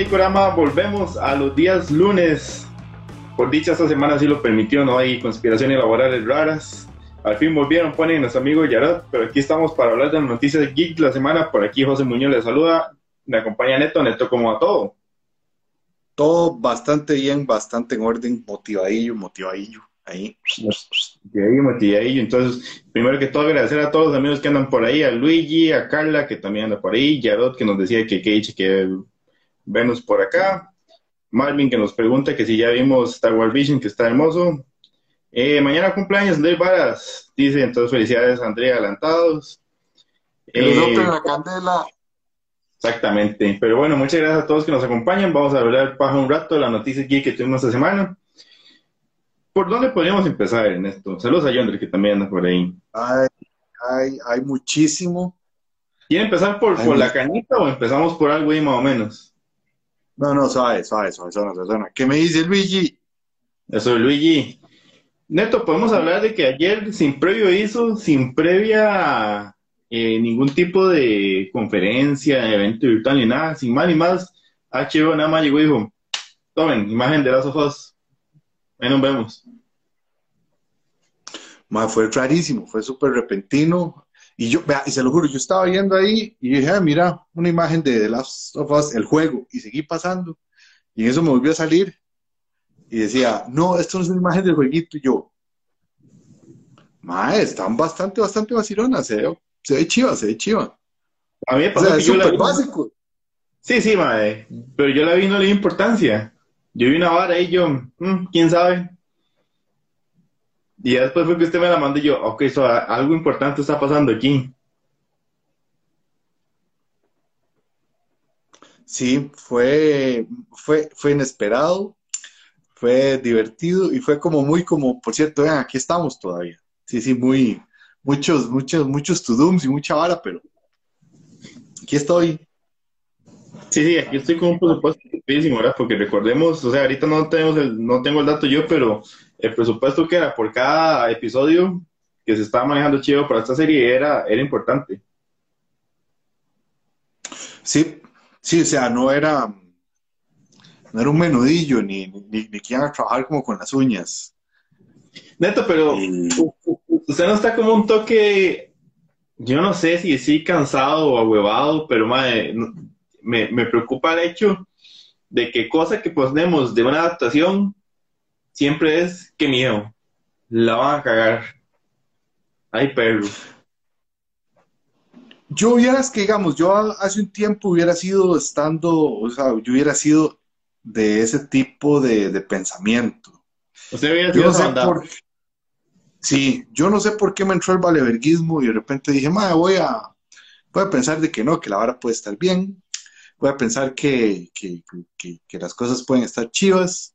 de Icorama, volvemos a los días lunes. Por dicha, esta semana sí lo permitió, no hay conspiraciones laborales raras. Al fin volvieron, ponen nuestro amigo Yarot, pero aquí estamos para hablar de las noticias de Geek la semana. Por aquí José Muñoz le saluda, me acompaña Neto, Neto, como a todo. Todo bastante bien, bastante en orden, motivadillo, motivadillo, ahí. Motivadillo, motivadillo. Entonces, primero que todo, agradecer a todos los amigos que andan por ahí, a Luigi, a Carla, que también anda por ahí, Yarot, que nos decía que que que venos por acá. Marvin, que nos pregunta que si ya vimos Star Wars Vision, que está hermoso. Eh, mañana cumpleaños Andrés Varas, dice, entonces felicidades Andrea adelantados. Eh, la candela. Exactamente, pero bueno, muchas gracias a todos que nos acompañan, vamos a hablar paja un rato de la noticia aquí que tuvimos esta semana. ¿Por dónde podríamos empezar en esto? Saludos a Yonder que también anda por ahí. Hay, hay, hay muchísimo. ¿Quiere empezar por, por la canita o empezamos por algo ahí más o menos? No, no, suave, suave, suave, suave, suave. ¿Qué me dice Luigi? Eso, Luigi. Neto, podemos hablar de que ayer, sin previo hizo, sin previa eh, ningún tipo de conferencia, evento virtual ni nada, sin más ni más, HBO nada más llegó y dijo, tomen, imagen de las ojos, ahí nos vemos. fue rarísimo, fue súper repentino. Y yo, vea, y se lo juro, yo estaba viendo ahí y dije, ah, mira, una imagen de The Last of Us, el juego, y seguí pasando. Y en eso me volvió a salir y decía, no, esto no es una imagen del jueguito. Y yo, mae, están bastante, bastante vacilonas, se ve, se ve chiva, se ve chiva. A mí me pasó que yo la vi... básico. Sí, sí, mae, pero yo la vi no le di importancia. Yo vi una vara y yo, mm, quién sabe. Y después fue que usted me la mandó y yo, ok, so, algo importante está pasando aquí. Sí, fue, fue, fue inesperado fue divertido y fue como muy como, por cierto, vean, aquí estamos todavía. Sí, sí, muy, muchos, muchos, muchos to-dooms y mucha vara, pero aquí estoy. Sí, sí, aquí estoy con un presupuesto ¿verdad? Porque recordemos, o sea, ahorita no tenemos el, no tengo el dato yo, pero el presupuesto que era por cada episodio que se estaba manejando chido para esta serie era, era importante. Sí, sí, o sea, no era, no era un menudillo, ni, ni, ni que iban a trabajar como con las uñas. Neto, pero usted no está como un toque, yo no sé si sí cansado o ahuevado, pero madre, me, me preocupa el hecho de que cosa que ponemos de una adaptación siempre es que miedo, la van a cagar. Ay, perro. Yo hubiera, que digamos, yo hace un tiempo hubiera sido estando, o sea, yo hubiera sido de ese tipo de, pensamiento. Usted yo no sé por, Sí, yo no sé por qué me entró el valeverguismo y de repente dije, madre, voy a, voy a pensar de que no, que la vara puede estar bien, voy a pensar que, las cosas pueden estar chivas,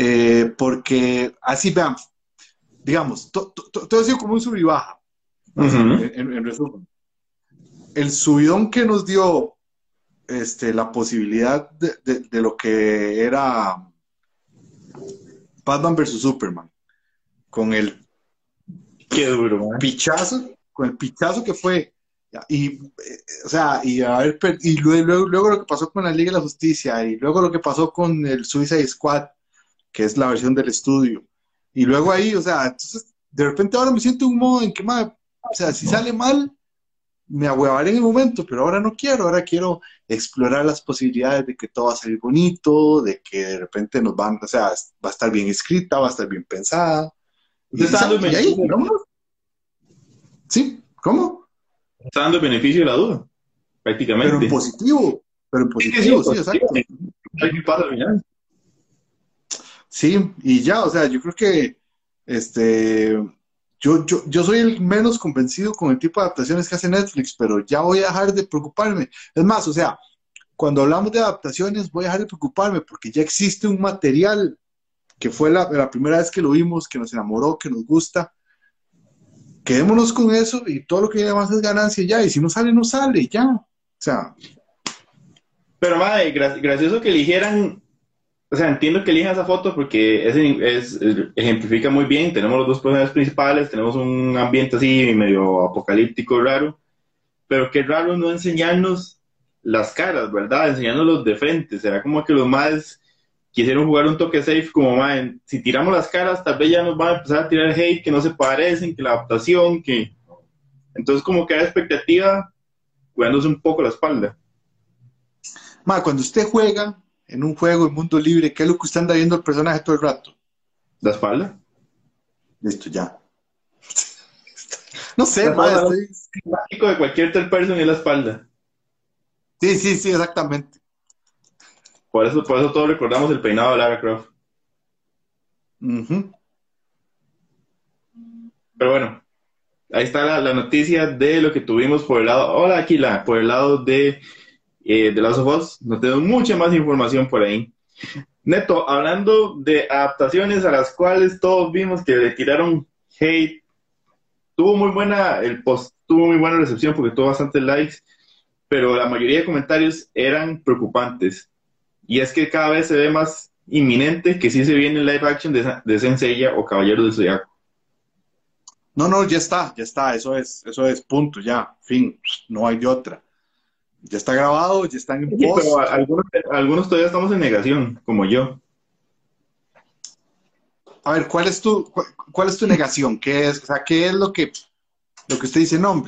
eh, porque así vean, digamos, todo ha sido como un sub y baja, en, resumen. El subidón que nos dio este, la posibilidad de, lo que era Batman vs. Superman, con el pichazo, con el pichazo que fue, y, eh, o sea, y, y luego, luego, lo que pasó con la Liga de la Justicia, y luego lo que pasó con el Suicide Squad, que es la versión del estudio, y luego ahí, o sea, entonces, de repente ahora me siento un modo en que, o sea, si sale mal, me ahuevaré en el momento, pero ahora no quiero, ahora quiero explorar las posibilidades de que todo va a salir bonito, de que de repente nos van, o sea, va a estar bien escrita, va a estar bien pensada. está dando beneficio, ¿Sí? ¿Cómo? Está dando el beneficio de la duda, prácticamente. Pero en positivo, pero en positivo, sí, exacto. Sí, y ya, o sea, yo creo que este yo, yo, yo soy el menos convencido con el tipo de adaptaciones que hace Netflix, pero ya voy a dejar de preocuparme. Es más, o sea, cuando hablamos de adaptaciones, voy a dejar de preocuparme porque ya existe un material que fue la, primera vez que lo vimos, que nos enamoró, que nos gusta. Quedémonos con eso y todo lo que viene más es ganancia ya. Y si no sale, no sale, ya. O sea. Pero, madre, gracioso que eligieran o sea, entiendo que elijan esa foto porque es, ejemplifica muy bien. Tenemos los dos personajes principales, tenemos un ambiente así medio apocalíptico raro, pero qué raro no enseñarnos las caras, ¿verdad? Enseñándolos de frente. Será como que los más quisieron jugar un toque safe como, más si tiramos las caras, tal vez ya nos van a empezar a tirar hate, que no se parecen, que la adaptación, que... Entonces como que hay expectativa, cuidándose un poco la espalda. Ma, cuando usted juega en un juego en mundo libre, ¿qué es lo que usted anda viendo el personaje todo el rato? ¿La espalda? Listo, ya. no sé, ma, estoy... de cualquier third person es la espalda. Sí, sí, sí, exactamente. Por eso, por eso todos recordamos el peinado de Lara Croft. Pero bueno, ahí está la, noticia de lo que tuvimos por el lado, hola Aquila, por el lado de, eh, de Last of Us. No tengo mucha más información por ahí. Neto, hablando de adaptaciones a las cuales todos vimos que le tiraron hate, tuvo muy buena, el post tuvo muy buena recepción porque tuvo bastantes likes, pero la mayoría de comentarios eran preocupantes. Y es que cada vez se ve más inminente que sí se viene live action de, de o Caballero del Zodiaco. No, no, ya está, ya está, eso es, eso es punto, ya, fin, no hay de otra. Ya está grabado, ya están en post. pero algunos, algunos todavía estamos en negación, como yo. A ver, ¿cuál es tu, cuál, es tu negación? ¿Qué es, o sea, qué es lo que, lo que usted dice, no,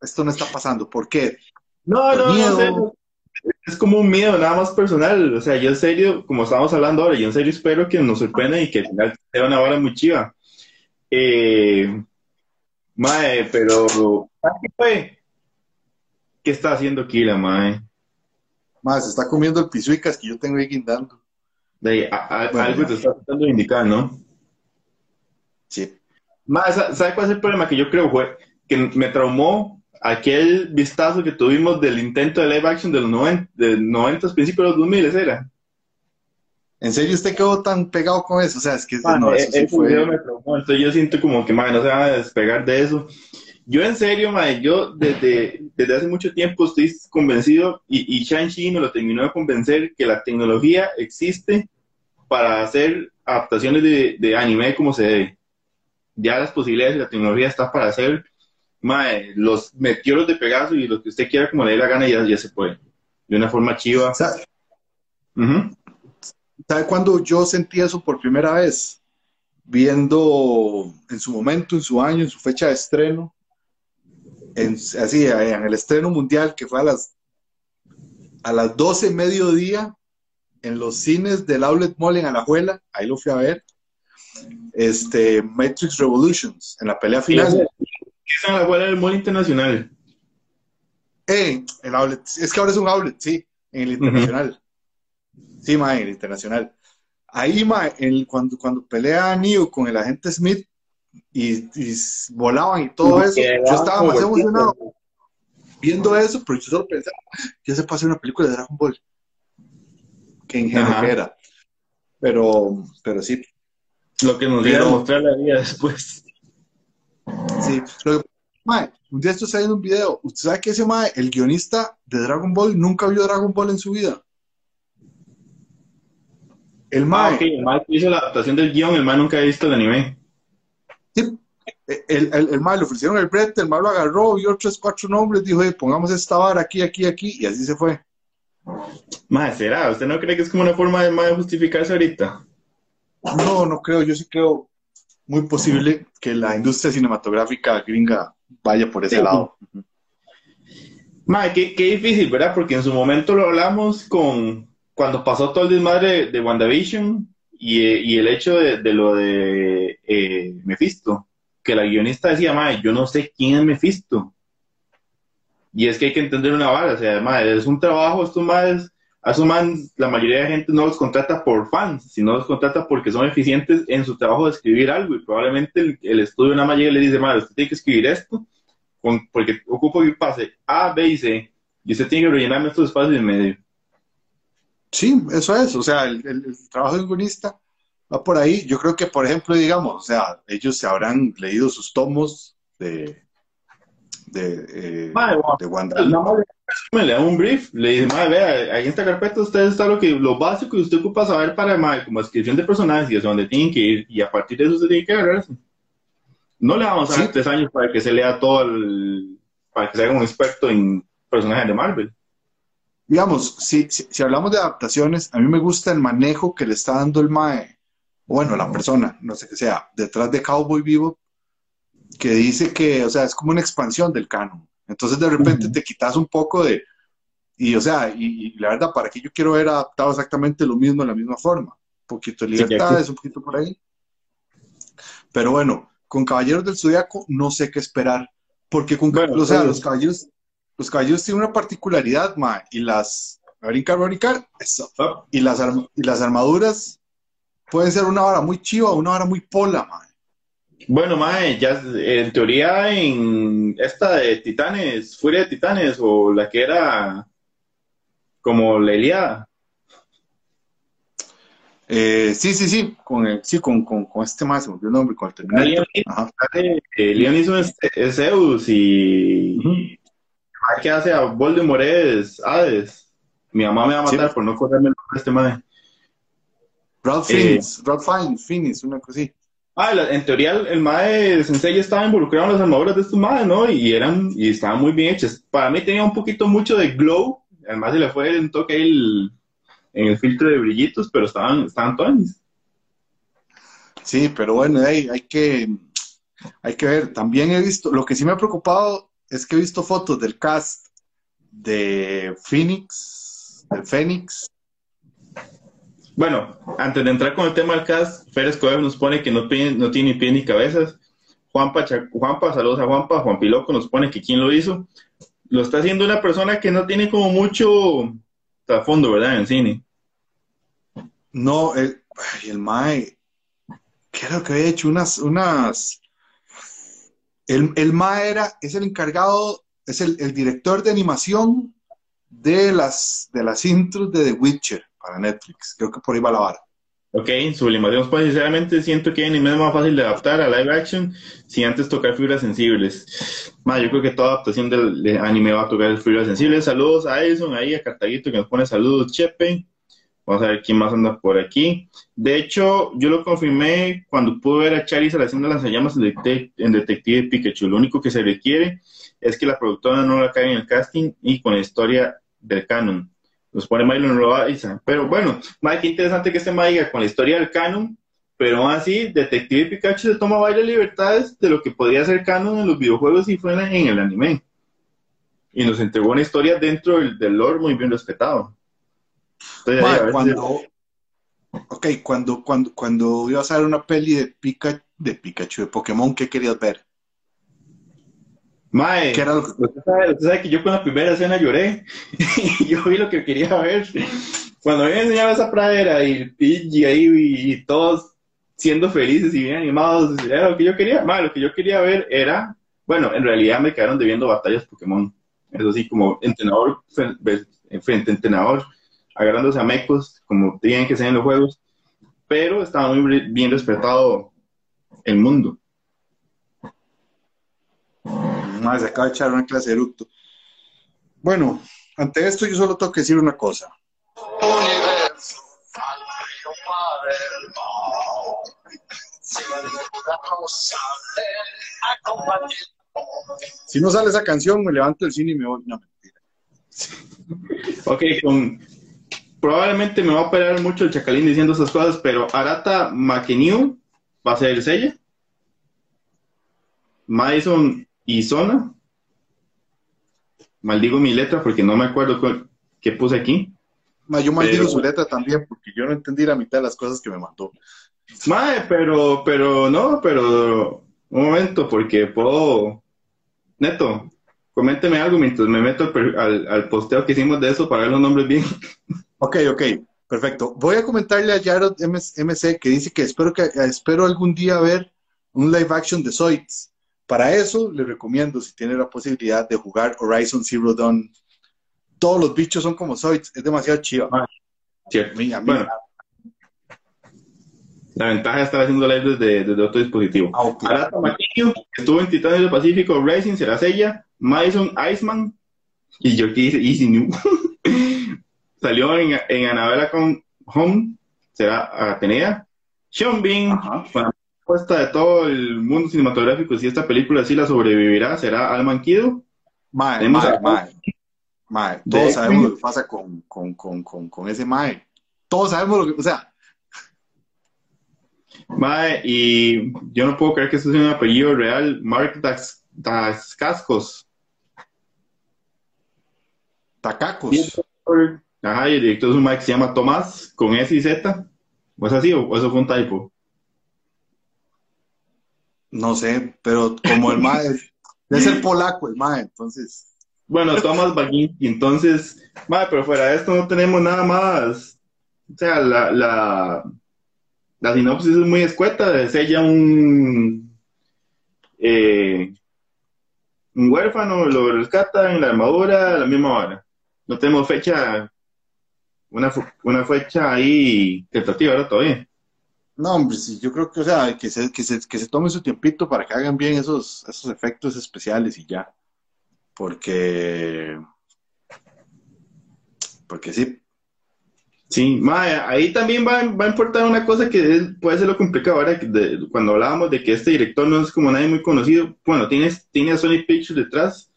esto no está pasando? ¿Por qué? No, no, no, es como un miedo nada más personal. O sea, yo en serio, como estamos hablando ahora, yo en serio espero que nos sorprenda y que al final sea una vara muy chiva. Eh, mae, pero ¿qué fue? ¿Qué está haciendo Kila, mae? Mae, se está comiendo el pisuicas que yo tengo ahí guindando. De, algo te está tratando de indicar, ¿no? Sí. Mae, ¿sabe cuál es el problema que yo creo, fue? Que me traumó aquel vistazo que tuvimos del intento de live action de los 90, de 90 principios de los 2000, era. ¿En serio usted quedó tan pegado con eso? O sea, es que no, eso sí fue... me entonces yo siento como que, madre, no se van a despegar de eso. Yo en serio, madre, yo desde, desde hace mucho tiempo estoy convencido, y, y Shang-Chi nos lo terminó de convencer, que la tecnología existe para hacer adaptaciones de, de anime como se debe. Ya las posibilidades de la tecnología está para hacer mae, los meteoros de Pegaso y lo que usted quiera como le dé la gana ya, ya se puede. De una forma chiva. ¿Sabe, cuándo yo sentí eso por primera vez? Viendo en su momento, en su año, en su fecha de estreno, en, así, en el estreno mundial que fue a las, a las 12 mediodía en los cines del Outlet Mall en Alajuela, ahí lo fui a ver, este, Matrix Revolutions, en la pelea final en la afuera del mall internacional. Eh, el outlet. Es que ahora es un outlet, sí, en el internacional. Sí, ma, en el internacional. Ahí, ma, el, cuando, cuando pelea Neo con el agente Smith y, volaban y todo eso, yo estaba más emocionado viendo eso, pero yo solo pensaba, ya se pasó una película de Dragon Ball. Que en era. Pero, pero sí. Lo que nos iba a mostrar la vida después. Sí, un día estoy saliendo un video. ¿Usted sabe que ese mae, el guionista de Dragon Ball, nunca vio Dragon Ball en su vida? El ah, mae. el mae que hizo la adaptación del guion, el mae nunca ha visto el anime. Sí, el, el, el mae le ofrecieron el brete, el mae lo agarró, vio tres, cuatro nombres, dijo, pongamos esta vara aquí, aquí, aquí, y así se fue. Mae, ¿será? ¿Usted no cree que es como una forma de mae justificarse ahorita? No, no creo, yo sí creo muy posible que la industria cinematográfica gringa vaya por ese lado. Madre, qué, qué, difícil, ¿verdad? Porque en su momento lo hablamos con cuando pasó todo el desmadre de WandaVision y, y el hecho de, de lo de eh, que la guionista decía, madre, yo no sé quién es Mephisto. Y es que hay que entender una vara, o sea, madre, es un trabajo, estos madres asuman, la mayoría de gente no los contrata por fans, sino los contrata porque son eficientes en su trabajo de escribir algo y probablemente el, estudio nada más llega y le dice, madre, usted tiene que escribir esto porque ocupo que pase A, B y C y usted tiene que rellenarme estos espacios en medio. Sí, eso es, o sea, el, trabajo de guionista va por ahí. Yo creo que, por ejemplo, digamos, o sea, ellos se habrán leído sus tomos de, de, eh, de Wanda. Me le da un brief, le dice, madre, vea, ahí en esta carpeta usted está lo que lo básico que usted ocupa saber para madre, como descripción de personajes y hacia dónde tienen que ir, y a partir de eso se tiene que agarrar No le vamos a dar tres años para que se lea todo el, para que se haga un experto en personajes de Marvel. digamos, si, si, si hablamos de adaptaciones, a mí me gusta el manejo que le está dando el MAE, bueno, la persona, no sé qué sea, detrás de Cowboy Vivo, que dice que, o sea, es como una expansión del canon. Entonces de repente te quitas un poco de, y o sea, y, y la verdad, ¿para qué yo quiero ver adaptado exactamente lo mismo de la misma forma? Un poquito de Sí, libertades, un poquito por ahí. Pero bueno, con Caballeros del Zodiaco no sé qué esperar, porque con, Bueno, o sea, los caballeros, los caballeros tienen una particularidad, ma, y las, a brincar, a brincar, eso, y las, y las armaduras pueden ser una vara muy chiva o una vara muy pola, ma. Bueno, mae, ya en teoría en esta de Titanes, Furia de Titanes, o la que era como la Ilíada. Eh, sí, sí, sí, con el, sí, con, con, con este más, se me el nombre, con el Terminator. Leon, Ajá. eh, Leon hizo es, es Zeus y el que hace a Voldemort es Hades. Mi mamá me va a matar Sí. por no acordarme el nombre de este mae. Ralph Eh, Fiennes, Ralph Fiennes, Fiennes, una cosa así. Ah, la- en teoría el, el mae Sensei ya estaba involucrado en las armaduras de estos maes, ¿no? Y eran, y estaban muy bien hechas. Para mí tenía un poquito mucho de glow, además se le fue un toque el- en el filtro de brillitos, pero estaban, estaban tonis. Sí, pero bueno, hay que, hay que ver. También he visto, lo que sí me ha preocupado es que he visto fotos del cast de Phoenix, de Phoenix. Bueno, antes de entrar con el tema del cast, Fer Escobar nos pone que no, tiene- ni pies ni cabezas. Juanpa, Juanpa, saludos a Juanpa. Juan Piloco nos pone que quién lo hizo. Lo está haciendo una persona que no tiene como mucho trasfondo, ¿verdad? En el cine. No, el, el Mae, ¿qué era lo que había hecho? Unas, unas. El, el Mae era, es el encargado, es el, el director de animación de las, de las intros de The Witcher para Netflix. Creo que por ahí va la vara. Ok, sublimación, pues sinceramente siento que anime es más fácil de adaptar a live action sin antes tocar fibras sensibles. Ma, yo creo que toda adaptación del de anime va a tocar fibras sensibles. Saludos a Edison, ahí a Cartaguito que nos pone saludos, Chepe. Vamos a ver quién más anda por aquí. De hecho, yo lo confirmé cuando pude ver a Charizard haciendo en, Detec- en Detective Pikachu. Lo único que se requiere es que la productora no la caiga en el casting y con la historia del canon. Nos pone Mylon Loaiza. Pero bueno, Mike, qué interesante que este Mike diga con la historia del canon, pero así, Detective Pikachu se toma varias libertades de lo que podría ser canon en los videojuegos y fue en el anime. Y nos entregó una historia dentro del, del lore muy bien respetado. Entonces, ahí, si- cuando, ok, cuando, cuando, cuando ibas a ver una peli de Pika, de Pikachu, de Pokémon, ¿qué querías ver? Mae, ¿Qué era usted sabe, usted sabe que yo con la primera escena lloré. y yo vi lo que quería ver. Cuando me enseñaba esa pradera y Pidgey ahí y, y todos siendo felices y bien animados, era lo que yo quería. Mae, lo que yo quería ver era, bueno, en realidad me quedaron debiendo batallas Pokémon. Eso sí, como entrenador ve- frente a entrenador, agarrándose a mecos, como tienen que ser en los juegos. Pero estaba muy bien respetado el mundo. Mae, se acaba de echar una clase de eructo. Bueno, ante esto yo solo tengo que decir una cosa. Universo. Si no sale esa canción, me levanto del cine y me voy. No, mentira. Ok, con... probablemente me va a operar mucho el chacalín diciendo esas cosas, pero Arata Makeniu va a ser el sello. Madison Izona. Maldigo mi letra porque no me acuerdo cuál- qué puse aquí. Ma, yo maldigo Pero- su letra también porque yo no entendí la mitad de las cosas que me mandó. Mae, pero, pero no, pero un momento, porque puedo. Neto, coménteme algo mientras me meto al, al, posteo que hicimos de eso para ver los nombres bien. Ok, ok, perfecto. Voy a comentarle a Jared MC que dice que espero, que espero algún día ver un live action de Zoids. Para eso le recomiendo, si tiene la posibilidad, de jugar Horizon Zero Dawn. Todos los bichos son como Zoids, es demasiado chido. Mira, Bueno, la ventaja de estar haciendo live desde, desde otro dispositivo. Ah, ok. Arata estuvo en Titanes del Pacífico Racing, será ella. Madison Iceman, y yo que dice Easy New. Salió en, en Anabela con Home, será Atenea. Sean Bean, Ajá. Apuesta de todo el mundo cinematográfico, si esta película sí la sobrevivirá, será Alman Kido. Mae, mae, mae. Mae, todos sabemos lo que pasa con, con, con, con, con ese Mae. Todos sabemos lo que, o sea, Mae, y yo no puedo creer que eso sea un apellido real. Mark Das, Das Cascos. tacacos. Ajá, y el director es un Mike que se llama Tomás, con S y Z. ¿O es así o o eso fue un typo? No sé, pero como el Mae, debe ser polaco el Mae, entonces. Bueno, Tomás Baginski, entonces, mae, pero fuera de esto no tenemos nada más. O sea, la, la, la sinopsis es muy escueta, es ella un, eh, un huérfano, lo rescata en la armadura, a la misma hora. No tenemos fecha, una, una fecha ahí tentativa, ¿verdad? Todavía. No, hombre, sí, yo creo que, o sea, que se, que se, que se tome su tiempito para que hagan bien esos, esos efectos especiales y ya. Porque, porque sí, Sí, ahí también va, va a importar una cosa que puede ser lo complicado ahora, de- cuando hablábamos de que este director no es como nadie muy conocido, bueno, tiene, tiene a Sony Pictures detrás,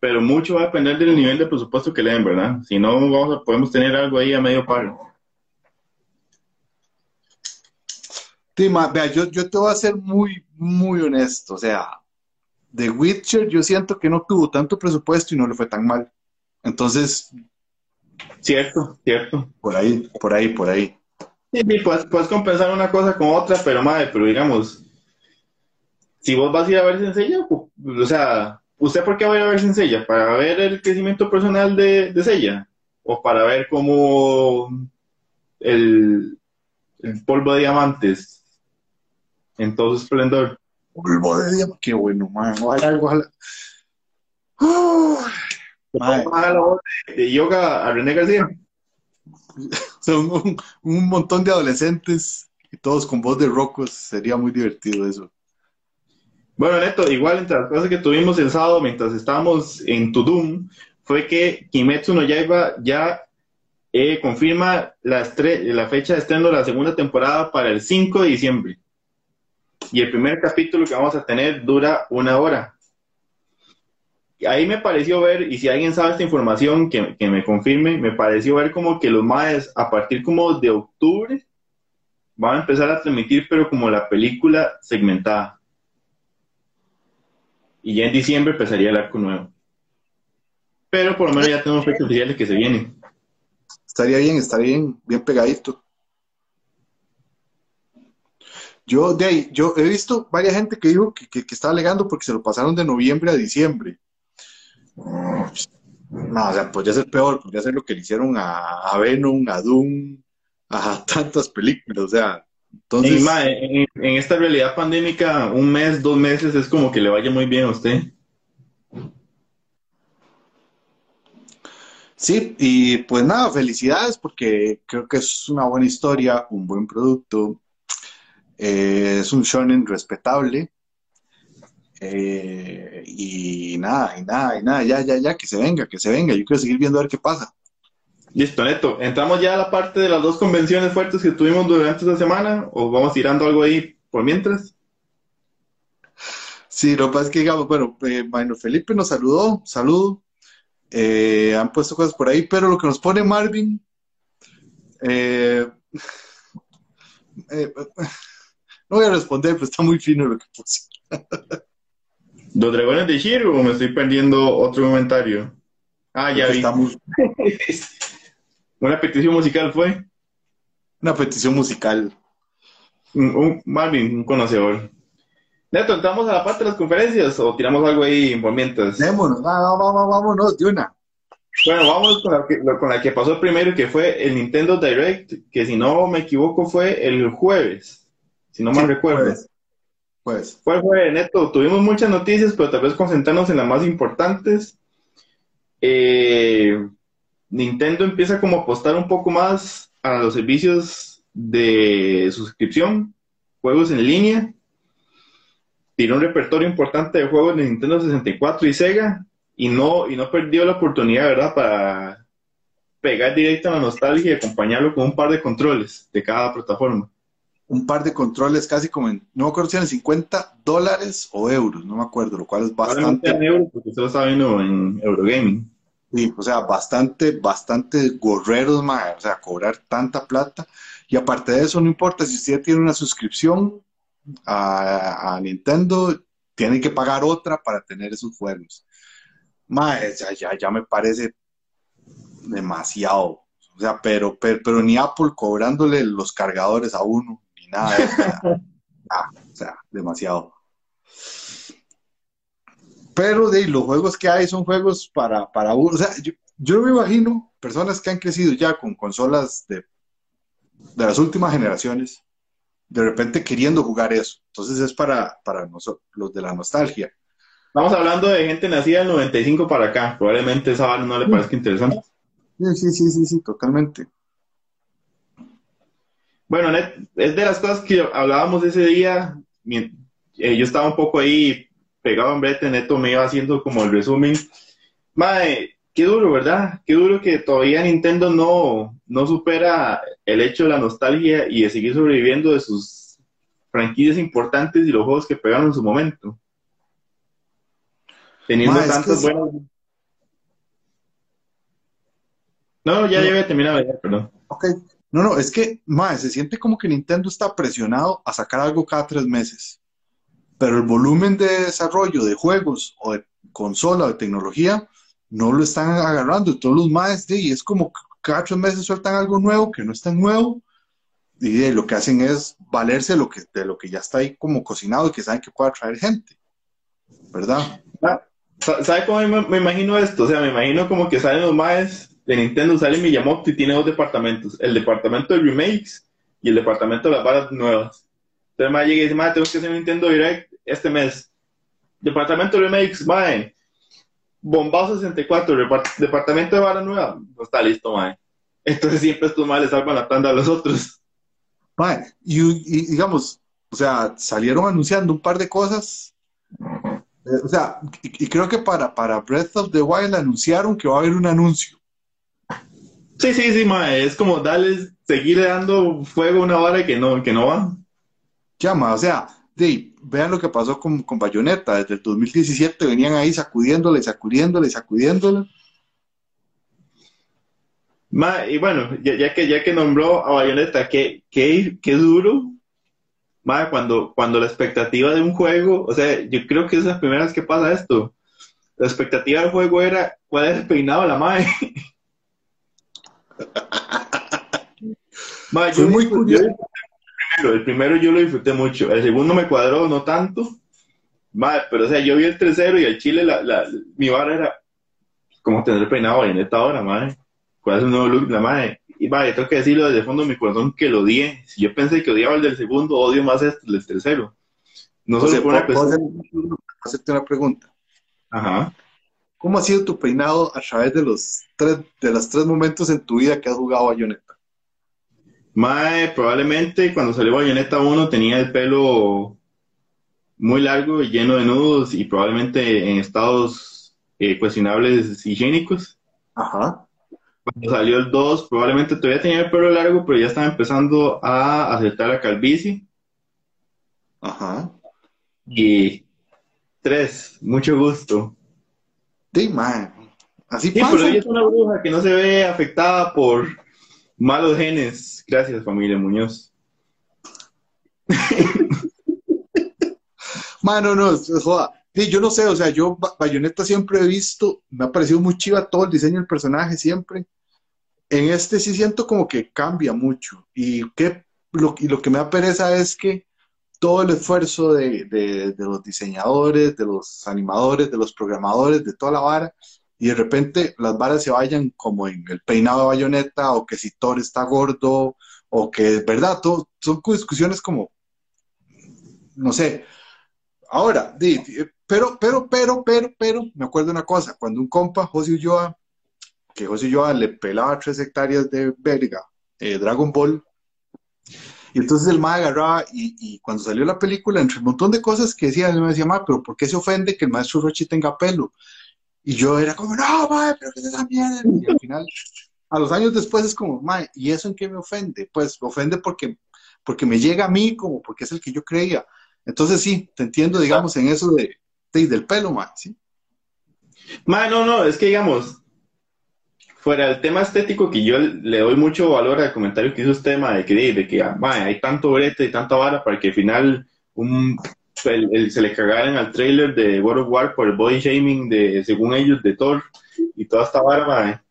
pero mucho va a depender del nivel de presupuesto que le den, ¿verdad? Si no, vamos a- podemos tener algo ahí a medio palo. Sí, ma, vea, yo, yo te voy a ser muy, muy honesto. O sea, The Witcher yo siento que no tuvo tanto presupuesto y no le fue tan mal. Entonces, Cierto, cierto. por ahí, por ahí, por ahí. Sí, sí, puedes, puedes compensar una cosa con otra, pero madre, pero digamos, si vos vas a ir a ver Sencilla, o sea, ¿usted por qué va a ir a ver Sencilla? ¿Para ver el crecimiento personal de, de Sella? ¿O para ver cómo el, el polvo de diamantes en todo su esplendor? Polvo de diamante. Qué bueno, man. Ojalá, ojalá. ¿Cómo baja la voz de, yoga a René García? son un, un montón de adolescentes y todos con voz de rocos. Sería muy divertido eso. Bueno, Neto, igual entre las cosas que tuvimos el sábado mientras estábamos en Tudum, fue que Kimetsu no Yaiba ya eh, confirma la, la fecha de estreno de la segunda temporada para el 5 de diciembre. Y el primer capítulo que vamos a tener dura una hora. Ahí me pareció ver, y si alguien sabe esta información, que, me confirme, me pareció ver como que los maes a partir como de octubre van a empezar a transmitir, pero como la película segmentada. Y ya en diciembre empezaría el arco nuevo. Pero por lo menos ya tenemos fecha oficial de que se viene. Estaría bien, estaría bien, bien pegadito. Yo, de ahí, yo he visto varias gente que dijo que, que, que estaba alegando porque se lo pasaron de noviembre a diciembre. No, o sea, podría ser peor, podría ser lo que le hicieron a, a Venom, a Doom, a tantas películas, o sea, entonces, Y, ma, en, en esta realidad pandémica, un mes, dos meses es como que le vaya muy bien a usted. sí, y pues nada, felicidades porque creo que es una buena historia, un buen producto, eh, es un shonen respetable. Eh, y nada, y nada, y nada, ya, ya, ya, que se venga, que se venga. Yo quiero seguir viendo a ver qué pasa. Listo, Neto. ¿Entramos ya a la parte de las dos convenciones fuertes que tuvimos durante esta semana? ¿O vamos tirando algo ahí por mientras? Sí, lo que pasa es que, digamos, bueno, eh, Maynor Felipe nos saludó, saludo. Eh, han puesto cosas por ahí, pero lo que nos pone Marvin, eh, no voy a responder, pero está muy fino lo que puse. ¿Los dragones de Shiro o me estoy perdiendo otro comentario? Ah, ya vi. Muy- Una petición musical fue. una petición musical. Un, un- Marvin, un conocedor. Neto, ¿entramos a la parte de las conferencias o tiramos algo ahí por mientras? Démonos, va, vámonos de una. Bueno, vamos con la, que, con la que pasó primero, que fue el Nintendo Direct, que si no me equivoco fue el jueves, si no mal recuerdo. jueves. Pues, Fue Neto. Tuvimos muchas noticias, pero tal vez concentrarnos en las más importantes. Eh, Nintendo empieza como a apostar un poco más a los servicios de suscripción, juegos en línea. Tiene un repertorio importante de juegos de Nintendo 64 y Sega y no, y no perdió la oportunidad, ¿verdad? Para pegar directo a la nostalgia y acompañarlo con un par de controles de cada plataforma. Un par de controles casi como en, no me acuerdo si eran 50 dólares o euros, no me acuerdo, lo cual es bastante. en euros, porque usted lo está viendo en Eurogaming. Sí, o sea, bastante, bastante gorreros, mae, o sea, cobrar tanta plata. Y aparte de eso, no importa si usted tiene una suscripción a, a Nintendo, tiene que pagar otra para tener esos juegos. Mae, ya, ya, ya me parece demasiado. O sea, pero, pero, pero ni Apple cobrándole los cargadores a uno, nada. de eso, o sea, ah, o sea, demasiado. Pero de los juegos que hay son juegos para, para uno. O sea, yo, yo me imagino personas que han crecido ya con consolas de, de las últimas generaciones, de repente queriendo jugar eso. Entonces es para, para nosotros, los de la nostalgia. Estamos hablando de gente nacida del 95 para acá. Probablemente esa no le parezca interesante. Sí, sí, sí, sí, sí, totalmente. Bueno, es de las cosas que hablábamos ese día. eh, yo estaba un poco ahí pegado en brete, Neto me iba haciendo como el resumen. Mae, qué duro, ¿verdad? Qué duro que todavía Nintendo no, no supera el hecho de la nostalgia y de seguir sobreviviendo de sus franquicias importantes y los juegos que pegaron en su momento. Teniendo es que tantas buenas. No, ya, No. ya había terminado, ya, perdón. Ok. No, no, es que, mae, se siente como que Nintendo está presionado a sacar algo cada tres meses. Pero el volumen de desarrollo de juegos o de consola o de tecnología no lo están agarrando. Todos los maes, y es como cada tres meses sueltan algo nuevo que no es tan nuevo. Y lo que hacen es valerse lo que, de lo que ya está ahí como cocinado y que saben que puede atraer gente. ¿Verdad? Ah, sa- ¿Sabe cómo me imagino esto? O sea, me imagino como que salen los maes de Nintendo, sale Miyamoto y tiene dos departamentos, el departamento de remakes y el departamento de las varas nuevas. Entonces mae llega y dice, mae, tengo que hacer un Nintendo Direct este mes. Departamento de remakes, mae. Bombazo 64, repart- departamento de varas nuevas. No está listo, mae. Entonces siempre estos maes le salvan la tanda a los otros. Y digamos, o sea, salieron anunciando un par de cosas. Eh, o sea, y, y creo que para, para Breath of the Wild anunciaron que va a haber un anuncio. Sí, sí, sí, mae. Es como darles, seguirle dando fuego a una vara que no, que no va. Llama, o sea, de, vean lo que pasó con, con Bayonetta. Desde el 2017 venían ahí sacudiéndole, sacudiéndole, sacudiéndole. Ma, y bueno, ya, ya que ya que nombró a Bayonetta, qué, qué, qué duro, ma, cuando, cuando la expectativa de un juego, o sea, yo creo que es la primera vez que pasa esto. La expectativa del juego era cuál es el peinado de la mae. Ma, yo Fue muy curioso. yo el primero, el primero yo lo disfruté mucho, el segundo me cuadró, no tanto, ma, pero o sea, yo vi el tercero y el chile, la, la, mi vara era como tener peinado de Bayonetta ahora, madre. ¿Cuál es el nuevo look la madre? Y vaya, tengo que decirlo desde el fondo de mi corazón que lo odié. Si yo pensé que odiaba el del segundo, odio más este, el del tercero. No solo por una cuestión. hacerte una pregunta. Ajá. ¿Cómo ha sido tu peinado a través de los tres, de los tres momentos en tu vida que has jugado Bayonetta? Mae, probablemente cuando salió Bayonetta 1 tenía el pelo muy largo y lleno de nudos y probablemente en estados eh, cuestionables higiénicos. Ajá. Cuando salió el 2, probablemente todavía tenía el pelo largo, pero ya estaba empezando a aceptar la calvicie. Ajá. Y 3, mucho gusto. Sí, man. Así Sí, pasa. pero ella es una bruja que no se ve afectada por malos genes. Gracias, familia Muñoz. Mano, no, joda. Sí, yo no sé, o sea, yo Ba- Bayonetta siempre he visto, me ha parecido muy chiva todo el diseño del personaje siempre. En este sí siento como que cambia mucho. Y, que, lo, y lo que me da pereza es que todo el esfuerzo de, de- los diseñadores, de los animadores, de los programadores, de toda la vara, y de repente las varas se vayan como en el peinado de Bayonetta, o que si Thor está gordo, o que, ¿verdad? Todo, son discusiones como, no sé, Ahora, pero, pero, pero, pero, pero, me acuerdo una cosa, cuando un compa, José Ulloa, que José Ulloa le pelaba tres hectáreas de verga, eh, Dragon Ball, y entonces el mae agarraba, y, y cuando salió la película, entre un montón de cosas que decía, me decía, ma, pero ¿por qué se ofende que el maestro Rochi tenga pelo? Y yo era como, no, mae, pero ¿qué es esa mierda? Y al final, a los años después es como, mae, ¿y eso en qué me ofende? Pues me ofende porque, porque me llega a mí, como porque es el que yo creía. Entonces sí, te entiendo, digamos, en eso de, de- del pelo, man, ¿sí? Ma, no, no, es que digamos, fuera del tema estético, que yo le doy mucho valor al comentario que hizo usted, de que, ah, hay tanto brete y tanta vara para que al final un, el- el- se le cagaran al trailer de World of War por el body shaming de, según ellos, de Thor y toda esta vara.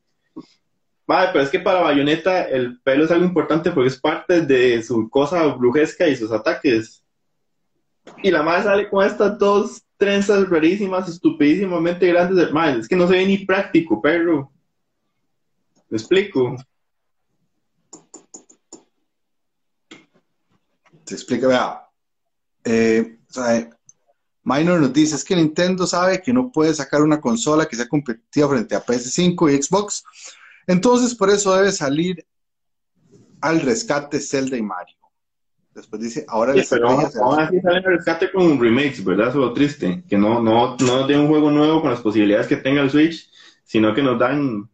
Ma, pero es que para Bayonetta el pelo es algo importante porque es parte de su cosa brujesca y sus ataques. Y la madre sale con estas dos trenzas rarísimas, estupidísimamente grandes. Madre, es que no se ve ni práctico, perro. ¿Me explico? Te explica, vea. Eh, sea, Minor nos dice, es que Nintendo sabe que no puede sacar una consola que sea competitiva frente a PS5 y Xbox. Entonces, por eso debe salir al rescate Zelda y Mario. Después dice, ahora Sí, pero estrategia será- aún así sale en el rescate con remakes, ¿verdad? Eso es lo triste. Que no, no, no nos den un juego nuevo con las posibilidades que tenga el Switch, sino que nos dan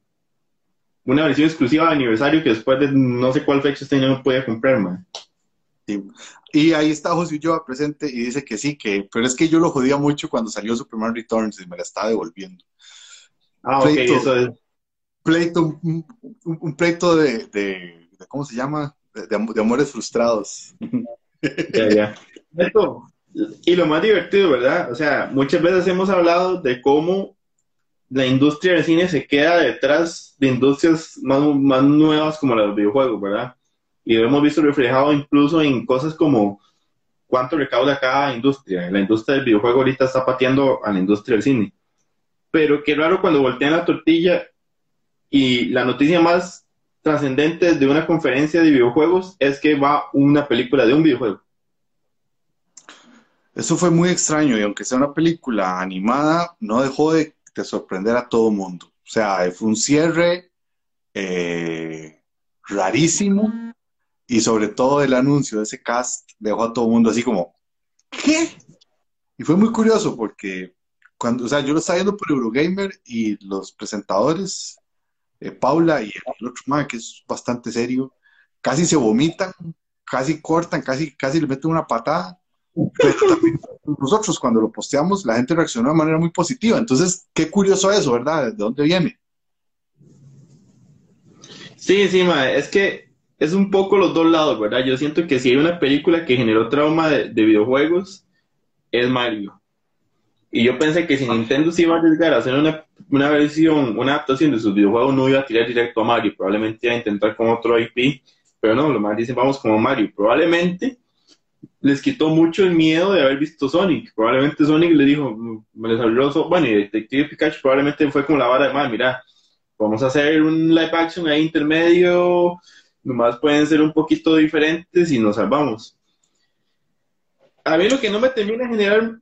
una versión exclusiva de aniversario que después de no sé cuál fecha este año no podía comprar, man. Sí. Y ahí está José Ulloa presente y dice que sí, que, pero es que yo lo jodía mucho cuando salió Superman Returns y me la estaba devolviendo. Ah, ok, Pleito. eso es. Pleito, un, un- un pleito de, de- de- ¿cómo se llama? De, de am- de amores frustrados. Ya, ya. Esto, y lo más divertido, ¿verdad? O sea, muchas veces hemos hablado de cómo la industria del cine se queda detrás de industrias más, más nuevas como los videojuegos, ¿verdad? Y lo hemos visto reflejado incluso en cosas como cuánto recauda cada industria. La industria del videojuego ahorita está pateando a la industria del cine. Pero qué raro cuando voltean la tortilla y la noticia más trascendente de una conferencia de videojuegos es que va una película de un videojuego. Eso fue muy extraño y aunque sea una película animada, no dejó de, de sorprender a todo mundo. O sea, fue un cierre eh, rarísimo y sobre todo el anuncio de ese cast dejó a todo mundo así como, ¿qué? Y fue muy curioso porque cuando, o sea, yo lo estaba viendo por Eurogamer y los presentadores, eh, Paula y el otro man, que es bastante serio, casi se vomitan, casi cortan, casi, casi le meten una patada. También nosotros cuando lo posteamos, la gente reaccionó de manera muy positiva. Entonces, qué curioso eso, ¿verdad? ¿De dónde viene? Sí, sí, es que es un poco los dos lados, ¿verdad? Yo siento que si hay una película que generó trauma de, de videojuegos, es Mario. Y yo pensé que si Nintendo se iba a arriesgar a hacer una, una versión, una adaptación de sus videojuegos, no iba a tirar directo a Mario, probablemente iba a intentar con otro IP, pero no, lo más dicen, vamos como Mario. Probablemente les quitó mucho el miedo de haber visto Sonic. Probablemente Sonic le dijo, "Mm, me les abrió los ojos". Bueno, y Detective Pikachu probablemente fue como la vara de, "Ma, mira, vamos a hacer un live action ahí intermedio, nomás pueden ser un poquito diferentes y nos salvamos. A mí lo que no me termina de generar,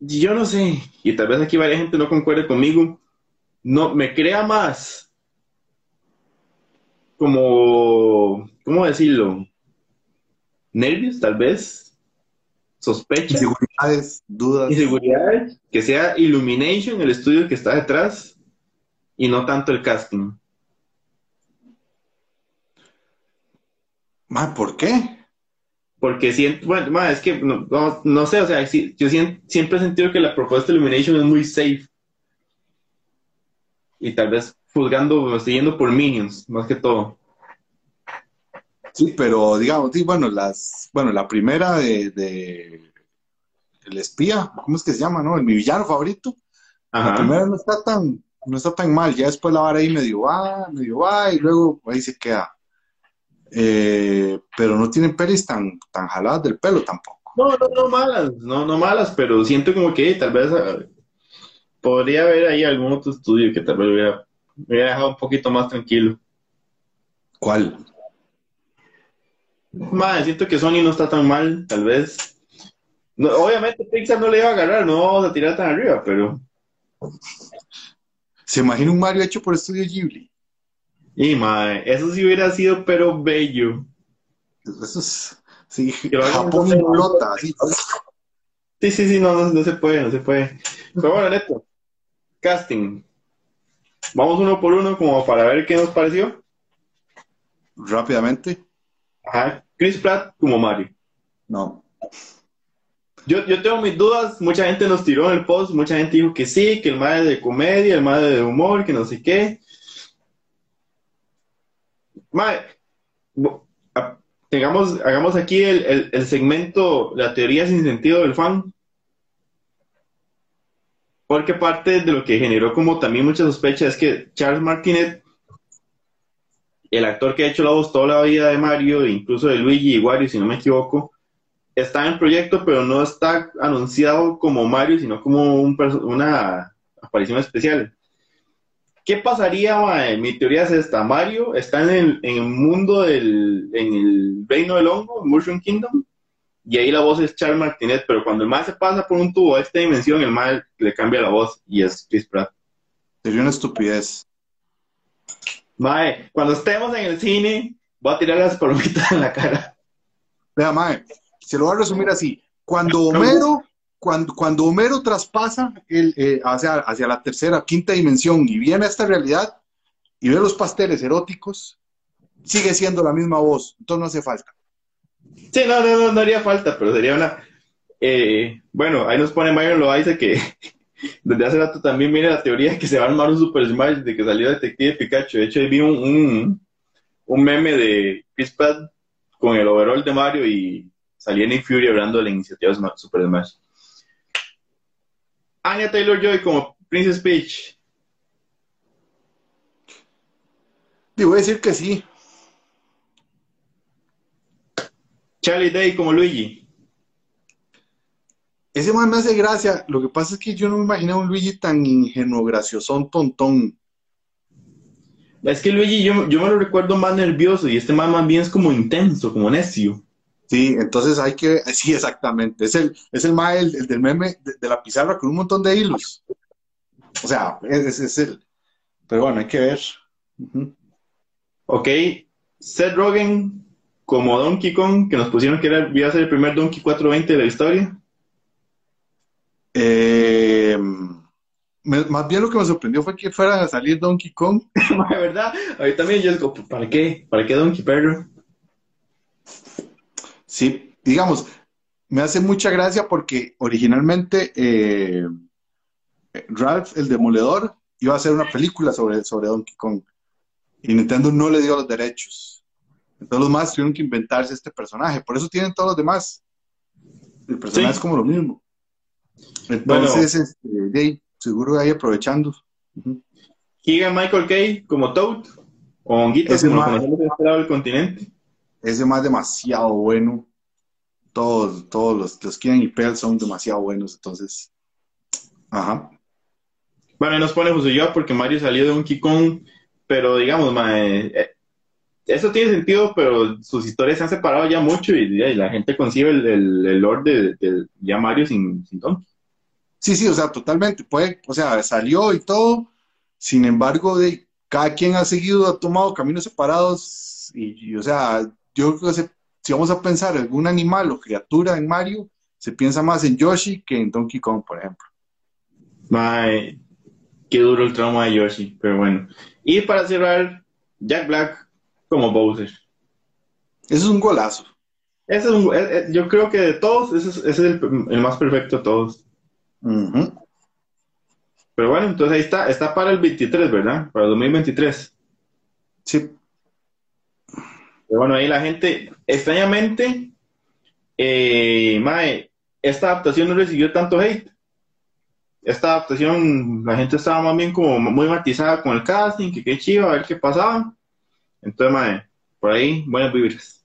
yo no sé, y tal vez aquí varias gente no concuerde conmigo, no, me crea más como, ¿cómo decirlo? Nervios, tal vez, sospecha, Inseguridades, dudas. inseguridades, que sea Illumination, el estudio que está detrás, y no tanto el casting. Ma, ¿por qué? Porque siento, bueno, ma, es que no, no, no sé, o sea, sí, yo sien- siempre he sentido que la propuesta de Illumination es muy safe. Y tal vez juzgando, siguiendo por Minions, más que todo. Sí, pero digamos, sí, bueno, las, bueno, la primera de, de El espía, ¿cómo es que se llama, no? El mi villano favorito. La Ajá. primera no está tan, no está tan mal, ya después la vara ahí medio va, medio va, y luego ahí se queda. Eh, pero no tienen pelis tan, tan jaladas del pelo tampoco. No, no, no malas, no, no malas, pero siento como que tal vez ah, podría haber ahí algún otro estudio que tal vez hubiera, me hubiera dejado un poquito más tranquilo. ¿Cuál? Madre, siento que Sony no está tan mal, tal vez. No, obviamente Pixar no le iba a agarrar, no vamos a tirar tan arriba, pero. ¿Se imagina un Mario hecho por Estudio Ghibli? Y madre, eso sí hubiera sido, pero bello. Eso es, sí, Japón implota, así. Sí, sí, sí, no, no, no se puede, no se puede. Pero bueno, Neto, casting. Vamos uno por uno como para ver qué nos pareció. Rápidamente, Ajá, Chris Pratt como Mario. no. Yo, yo tengo mis dudas, mucha gente nos tiró en el post, mucha gente dijo que sí, que el madre de comedia, el madre de humor, que no sé qué. A- tengamos, hagamos aquí el, el- el segmento, la teoría sin sentido del fan. Porque parte de lo que generó como también mucha sospecha es que Charles Martinet, el actor que ha hecho la voz toda la vida de Mario, incluso de Luigi y Wario, si no me equivoco, está en el proyecto, pero no está anunciado como Mario, sino como una aparición especial. ¿Qué pasaría? Mi teoría es esta. Mario está en el, en el mundo del, en el reino del hongo, Mushroom Kingdom, y ahí la voz es Charles Martinet, pero cuando el mal se pasa por un tubo a esta dimensión, el mal le cambia la voz y es Chris Pratt. Sería una estupidez. Mae, cuando estemos en el cine, voy a tirar las palomitas en la cara. Vea, Mae, se lo voy a resumir así. Cuando Homero, cuando, cuando Homero traspasa el, eh, hacia, hacia la tercera, quinta dimensión y viene a esta realidad y ve los pasteles eróticos, sigue siendo la misma voz. Entonces no hace falta. Sí, no, no, no, no haría falta, pero sería una... eh, bueno, ahí nos pone Myron Loaiza que desde hace rato también viene la teoría que se va a armar un Super Smash de que salió Detective Pikachu. De hecho, ahí vi un, un, un meme de Chris Pratt con el overall de Mario y salía Nick Fury hablando de la iniciativa Super Smash. Anya Taylor-Joy como Princess Peach. A decir que sí. Charlie Day como Luigi. Ese man me hace gracia. Lo que pasa es que yo no me imaginaba un Luigi tan ingenuo, graciosón, tontón. Es que Luigi yo, yo me lo recuerdo más nervioso y este man más bien es como intenso, como necio. Sí, entonces hay que, sí, exactamente. Es el, es el mae, el, el del meme de, de la pizarra con un montón de hilos. O sea, es, es el. Pero bueno, hay que ver. Ok, Seth Rogen como Donkey Kong, que nos pusieron que era, iba a ser el primer Donkey 420 de la historia. Eh, me- más bien lo que me sorprendió fue que fuera a salir Donkey Kong. De verdad, ahí también yo digo, ¿para qué? ¿Para qué Donkey Perro? Sí, digamos, me hace mucha gracia porque originalmente eh, Ralph el Demoledor iba a hacer una película sobre, sobre Donkey Kong y Nintendo no le dio los derechos. Entonces los más tuvieron que inventarse este personaje. Por eso tienen todos los demás. El personaje Sí. es como lo mismo. Entonces, este, de ahí, seguro ahí aprovechando. Keegan Michael Kay como Toad, o Honguito, Ese como lo este lado del continente. Ese más demasiado bueno. Todos, todos los, los Kian y Pearl son demasiado buenos. Entonces, ajá. Bueno, ahí nos pone José yo porque Mario salió de Donkey Kong, pero digamos, mae, eh, eso tiene sentido, pero sus historias se han separado ya mucho y, y la gente concibe el, el, el lore de, de ya Mario sin, sin Donkey. Sí, sí, o sea, totalmente. Puede, o sea, salió y todo. Sin embargo, de, cada quien ha seguido, ha tomado caminos separados. Y, y, o sea, yo creo que se- si vamos a pensar en algún animal o criatura en Mario, se piensa más en Yoshi que en Donkey Kong, por ejemplo. Mae, qué duro el trauma de Yoshi, pero bueno. Y para cerrar, Jack Black como Bowser. Eso es un golazo. Ese es un- eh, eh, yo creo que de todos, ese es, ese es el, el más perfecto de todos. Pero bueno, entonces ahí está, está para el 23, ¿verdad? Para el 2023. Sí. Pero bueno, ahí la gente, extrañamente, eh, mae, esta adaptación no recibió tanto hate. Esta adaptación, la gente estaba más bien como muy matizada con el casting, que qué chiva, a ver qué pasaba. Entonces, mae, por ahí, buenas vibras.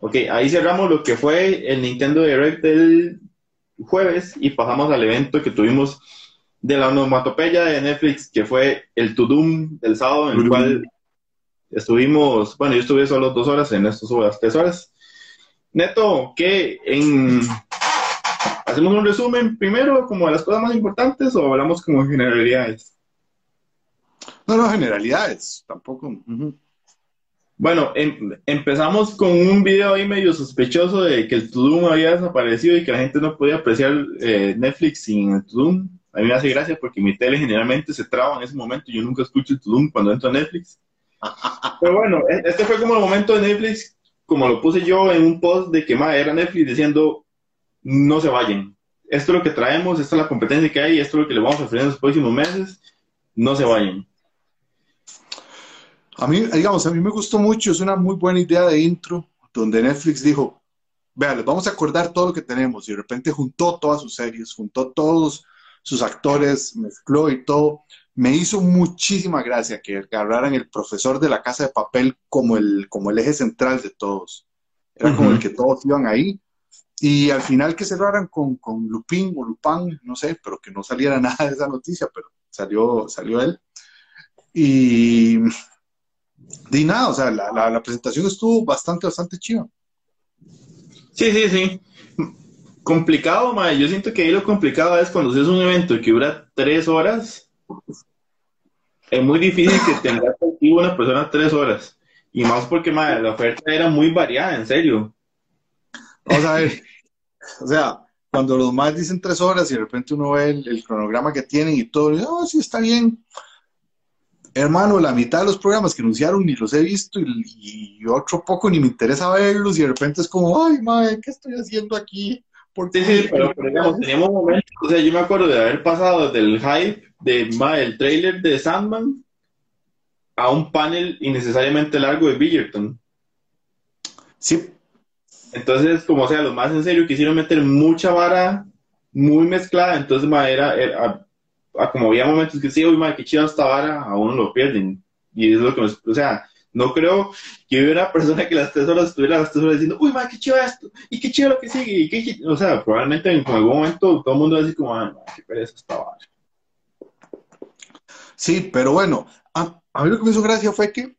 Ok, ahí cerramos lo que fue el Nintendo Direct del jueves y pasamos al evento que tuvimos de la onomatopeya de Netflix, que fue el To Doom del sábado, en el Tudum. cual estuvimos, bueno, yo estuve solo dos horas, en estas horas, tres horas. Neto, que en... ¿Hacemos un resumen primero, como de las cosas más importantes, o hablamos como en generalidades? No, no, generalidades, tampoco. Bueno, em- empezamos con un video ahí medio sospechoso de que el Tudum había desaparecido y que la gente no podía apreciar eh, Netflix sin el Tudum. A mí me hace gracia porque mi tele generalmente se traba en ese momento y yo nunca escucho el Tudum cuando entro a Netflix. Pero bueno, e- este fue como el momento de Netflix, como lo puse yo en un post de que ma, era Netflix diciendo, no se vayan. Esto es lo que traemos, esta es la competencia que hay, esto es lo que le vamos a ofrecer en los próximos meses, no se vayan. A mí, digamos, a mí me gustó mucho, es una muy buena idea de intro, donde Netflix dijo, vea, les vamos a acordar todo lo que tenemos, y de repente juntó todas sus series, juntó todos sus actores, mezcló y todo. Me hizo muchísima gracia que agarraran el profesor de la casa de papel como el, como el eje central de todos. Era como el que todos iban ahí. Y al final que cerraran con, con Lupin o Lupin, no sé, pero que no saliera nada de esa noticia, pero salió, salió él. Y di nada, o sea, la, la, la presentación estuvo bastante, bastante chida. Sí, sí, sí. Complicado, mae. Yo siento que ahí lo complicado es cuando es un evento que dura tres horas. Es muy difícil que tenga contigo una persona tres horas. Y más porque, mae, la oferta era muy variada, en serio. Vamos a ver. O sea, cuando los más dicen tres horas y de repente uno ve el, el cronograma que tienen y todo, y, oh, sí, está bien. Hermano, la mitad de los programas que anunciaron ni los he visto y, y otro poco ni me interesa verlos y de repente es como, ay, madre, ¿qué estoy haciendo aquí? ¿Por Sí, sí, pero, pero digamos, teníamos momentos, o sea, yo me acuerdo de haber pasado del hype de el trailer de Sandman a un panel innecesariamente largo de Bridgerton. Sí, Entonces, como sea, los más en serio quisieron meter mucha vara muy mezclada, entonces mae, era, era- a- a- como había momentos que sí, uy, mae, qué chido esta vara, a uno lo pierden. Y es lo que nos, o sea, no creo que hubiera una persona que las tres horas estuviera las tres horas diciendo, uy, mae, qué chido esto, y qué chido lo que sigue, y qué chi-". o sea, probablemente en algún momento todo el mundo va a decir como, mae, qué pereza esta vara. sí, pero bueno, a, a mí lo que me hizo gracia fue que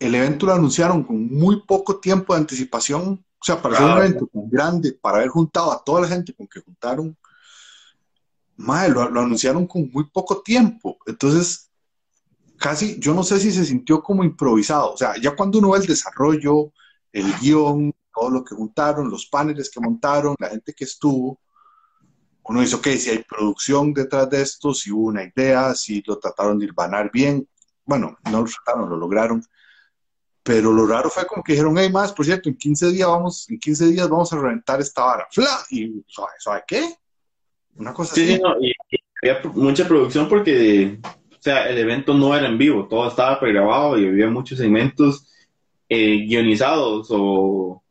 el evento lo anunciaron con muy poco tiempo de anticipación. O sea, para ser un evento tan grande, para haber juntado a toda la gente con que juntaron, madre, lo, anunciaron con muy poco tiempo. Entonces, casi, yo no sé si se sintió como improvisado. O sea, ya cuando uno ve el desarrollo, el guion, todo lo que juntaron, los paneles que montaron, la gente que estuvo, uno dice, ok, si hay producción detrás de esto, si hubo una idea, si lo trataron de hilvanar bien. Bueno, no lo trataron, lo lograron. Pero lo raro fue como que dijeron, hey, más, por cierto, en 15 días vamos, en 15 días vamos a reventar esta vara. ¡Fla! Y, ¿sabe, sabe qué? Una cosa Sí, así. sí, no, y, y había mucha producción porque, o sea, el evento no era en vivo, todo estaba pregrabado y había muchos segmentos eh, guionizados o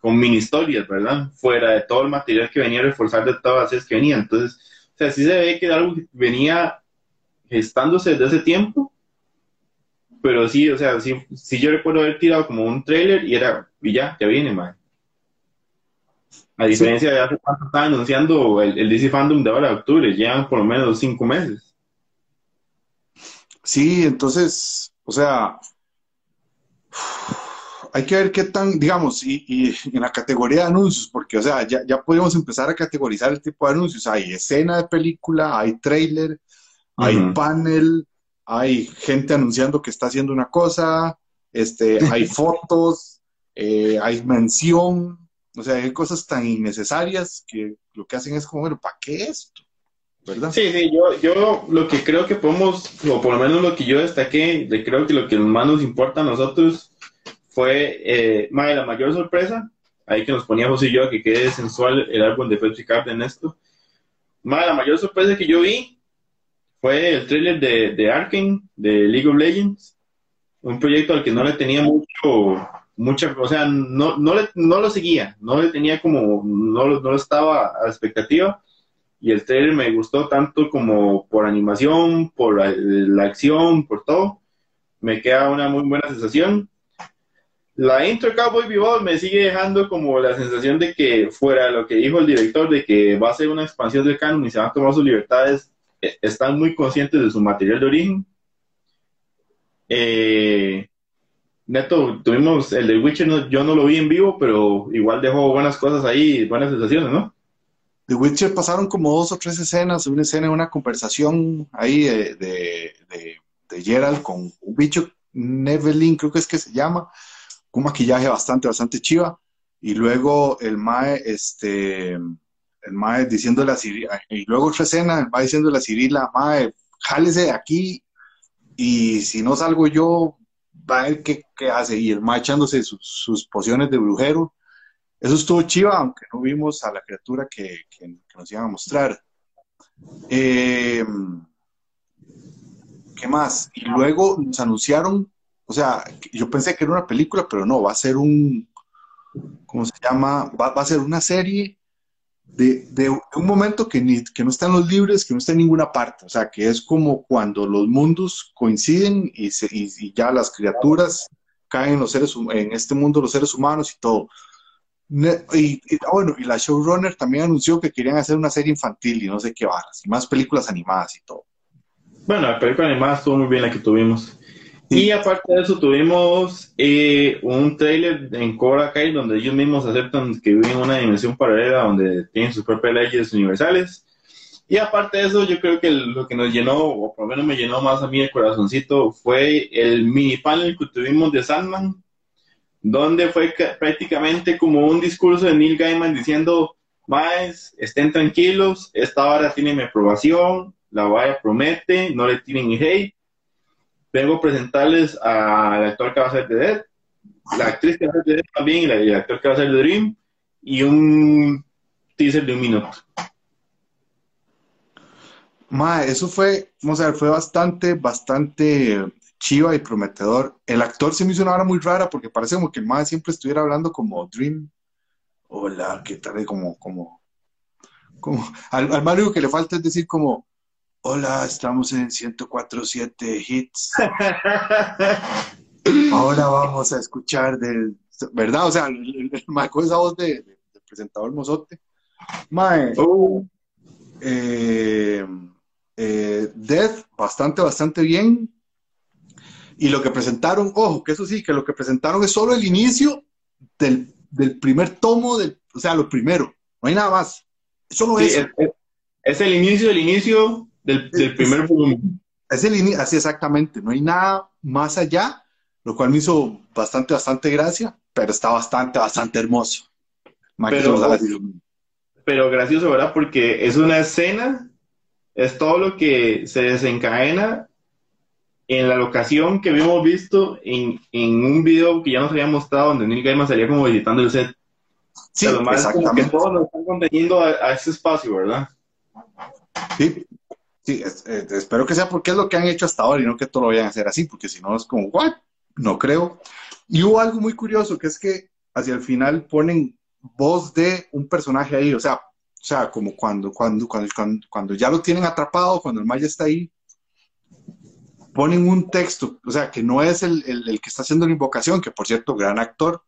con mini historias, ¿verdad? Fuera de todo el material que venía a reforzar de todas las series que venían. Entonces, o sea, sí se ve que era algo que venía gestándose desde ese tiempo, pero sí, o sea, sí, sí yo recuerdo haber tirado como un trailer y era, y ya, ya viene, man. A diferencia de hace cuánto estaba anunciando el, el DC Fandom de ahora de octubre, llevan por lo menos cinco meses. Sí, entonces, o sea, hay que ver qué tan, digamos, y, y en la categoría de anuncios, porque, o sea, ya, ya podemos empezar a categorizar el tipo de anuncios. Hay escena de película, hay trailer, hay panel, hay gente anunciando que está haciendo una cosa, este, hay fotos, eh, hay mención, o sea, hay cosas tan innecesarias que lo que hacen es como, bueno, ¿para qué esto? ¿Verdad? Sí, sí, yo, yo lo que creo que podemos, o por lo menos lo que yo destaqué, de creo que lo que más nos importa a nosotros fue, eh, mae, la mayor sorpresa, ahí que nos ponía José y yo, que quede sensual el álbum de Fetch Card en esto. La mayor sorpresa que yo vi fue el tráiler de, de de League of Legends, un proyecto al que no le tenía mucho, mucha, o sea, no, no, le- no lo seguía, no le tenía como, no, no lo estaba a expectativa y el trailer me gustó tanto como por animación, por la, la acción, por todo. Me queda una muy buena sensación. La intro de Cowboy Bebop me sigue dejando como la sensación de que fuera lo que dijo el director de que va a ser una expansión del canon y se van a tomar sus libertades, eh, están muy conscientes de su material de origen. Eh, Neto, tuvimos el de Witcher, no- yo no lo vi en vivo, pero igual dejó buenas cosas ahí, buenas sensaciones, ¿no? The Witcher pasaron como dos o tres escenas, una escena, una conversación ahí de, de, de, de Geralt con un bicho, Nevelin creo que es que se llama, con un maquillaje bastante, bastante chiva, y luego el Mae, este, el Mae diciéndole a Cirila, y luego otra escena, el Mae diciéndole a Cirila, Mae, jálese de aquí, y si no salgo yo, va a ver qué, hace, y el Mae echándose sus, sus pociones de brujero, eso estuvo chiva, aunque no vimos a la criatura que, que- que nos iban a mostrar. Eh, ¿qué más? Y luego nos anunciaron o sea, yo pensé que era una película, pero no, va a ser un, ¿cómo se llama? Va, va a ser una serie de, de un momento que, que no está en los libros, que no está en ninguna parte, o sea, que es como cuando los mundos coinciden y, se, y, ya las criaturas caen en, los seres, en este mundo los seres humanos y todo. Y, ah, bueno, y la showrunner también anunció que querían hacer una serie infantil y no sé qué varas, y más películas animadas y todo. Bueno, la película animada estuvo muy bien la que tuvimos. Y aparte de eso, tuvimos eh, un trailer en Cobra Kai donde ellos mismos aceptan que viven en una dimensión paralela donde tienen sus propias leyes universales. Y aparte de eso, yo creo que lo que nos llenó, o por lo menos me llenó más a mí el corazoncito, fue el mini panel que tuvimos de Sandman, donde fue ca- prácticamente como un discurso de Neil Gaiman diciendo, más estén tranquilos, esta vara tiene mi aprobación, la vara promete, no le tienen hate. Vengo a presentarles al actor que va a ser de Dead, la actriz que va a ser de Dead también, y el actor que va a ser de Dream, y un teaser de un minuto. Ma, eso fue, vamos a ver, fue bastante, bastante chiva y prometedor. El actor se me hizo una hora muy rara porque parece como que el mae siempre estuviera hablando como Dream. Hola, ¿qué tal? Como, como, como, al, al mae lo que le falta es decir como, hola, estamos en 104.7 hits. Ahora vamos a escuchar del, ¿verdad? O sea, el, el, con esa voz de, de- de presentador mozote. Mae, Oh, eh, eh, Death, bastante, bastante bien. Y lo que presentaron, ojo, que eso sí, que lo que presentaron es solo el inicio del, del primer tomo, del, o sea, lo primero, no hay nada más. Solo sí, eso. es- es el inicio del inicio del, del primer volumen. Es el así exactamente, no hay nada más allá, lo cual me hizo bastante, bastante gracia, pero está bastante, bastante hermoso. Pero- pero gracioso, ¿verdad? Porque es una escena, es todo lo que se desencadena en la locación que habíamos visto en, en un video que ya nos había mostrado donde Neil Gaiman salía como visitando el set. Sí, O sea, lo más es como que exactamente. todos nos están conteniendo a, a ese espacio, ¿verdad? Sí, sí, eh, espero que sea porque es lo que han hecho hasta ahora y no que todo lo vayan a hacer así, porque si no es como, ¿what? No creo. Y hubo algo muy curioso, que es que hacia el final ponen voz de un personaje ahí, o sea, o sea, como cuando, cuando, cuando, cuando, cuando ya lo tienen atrapado, cuando el Maya está ahí, ponen un texto, o sea, que no es el, el- que está haciendo la invocación, que por cierto, gran actor,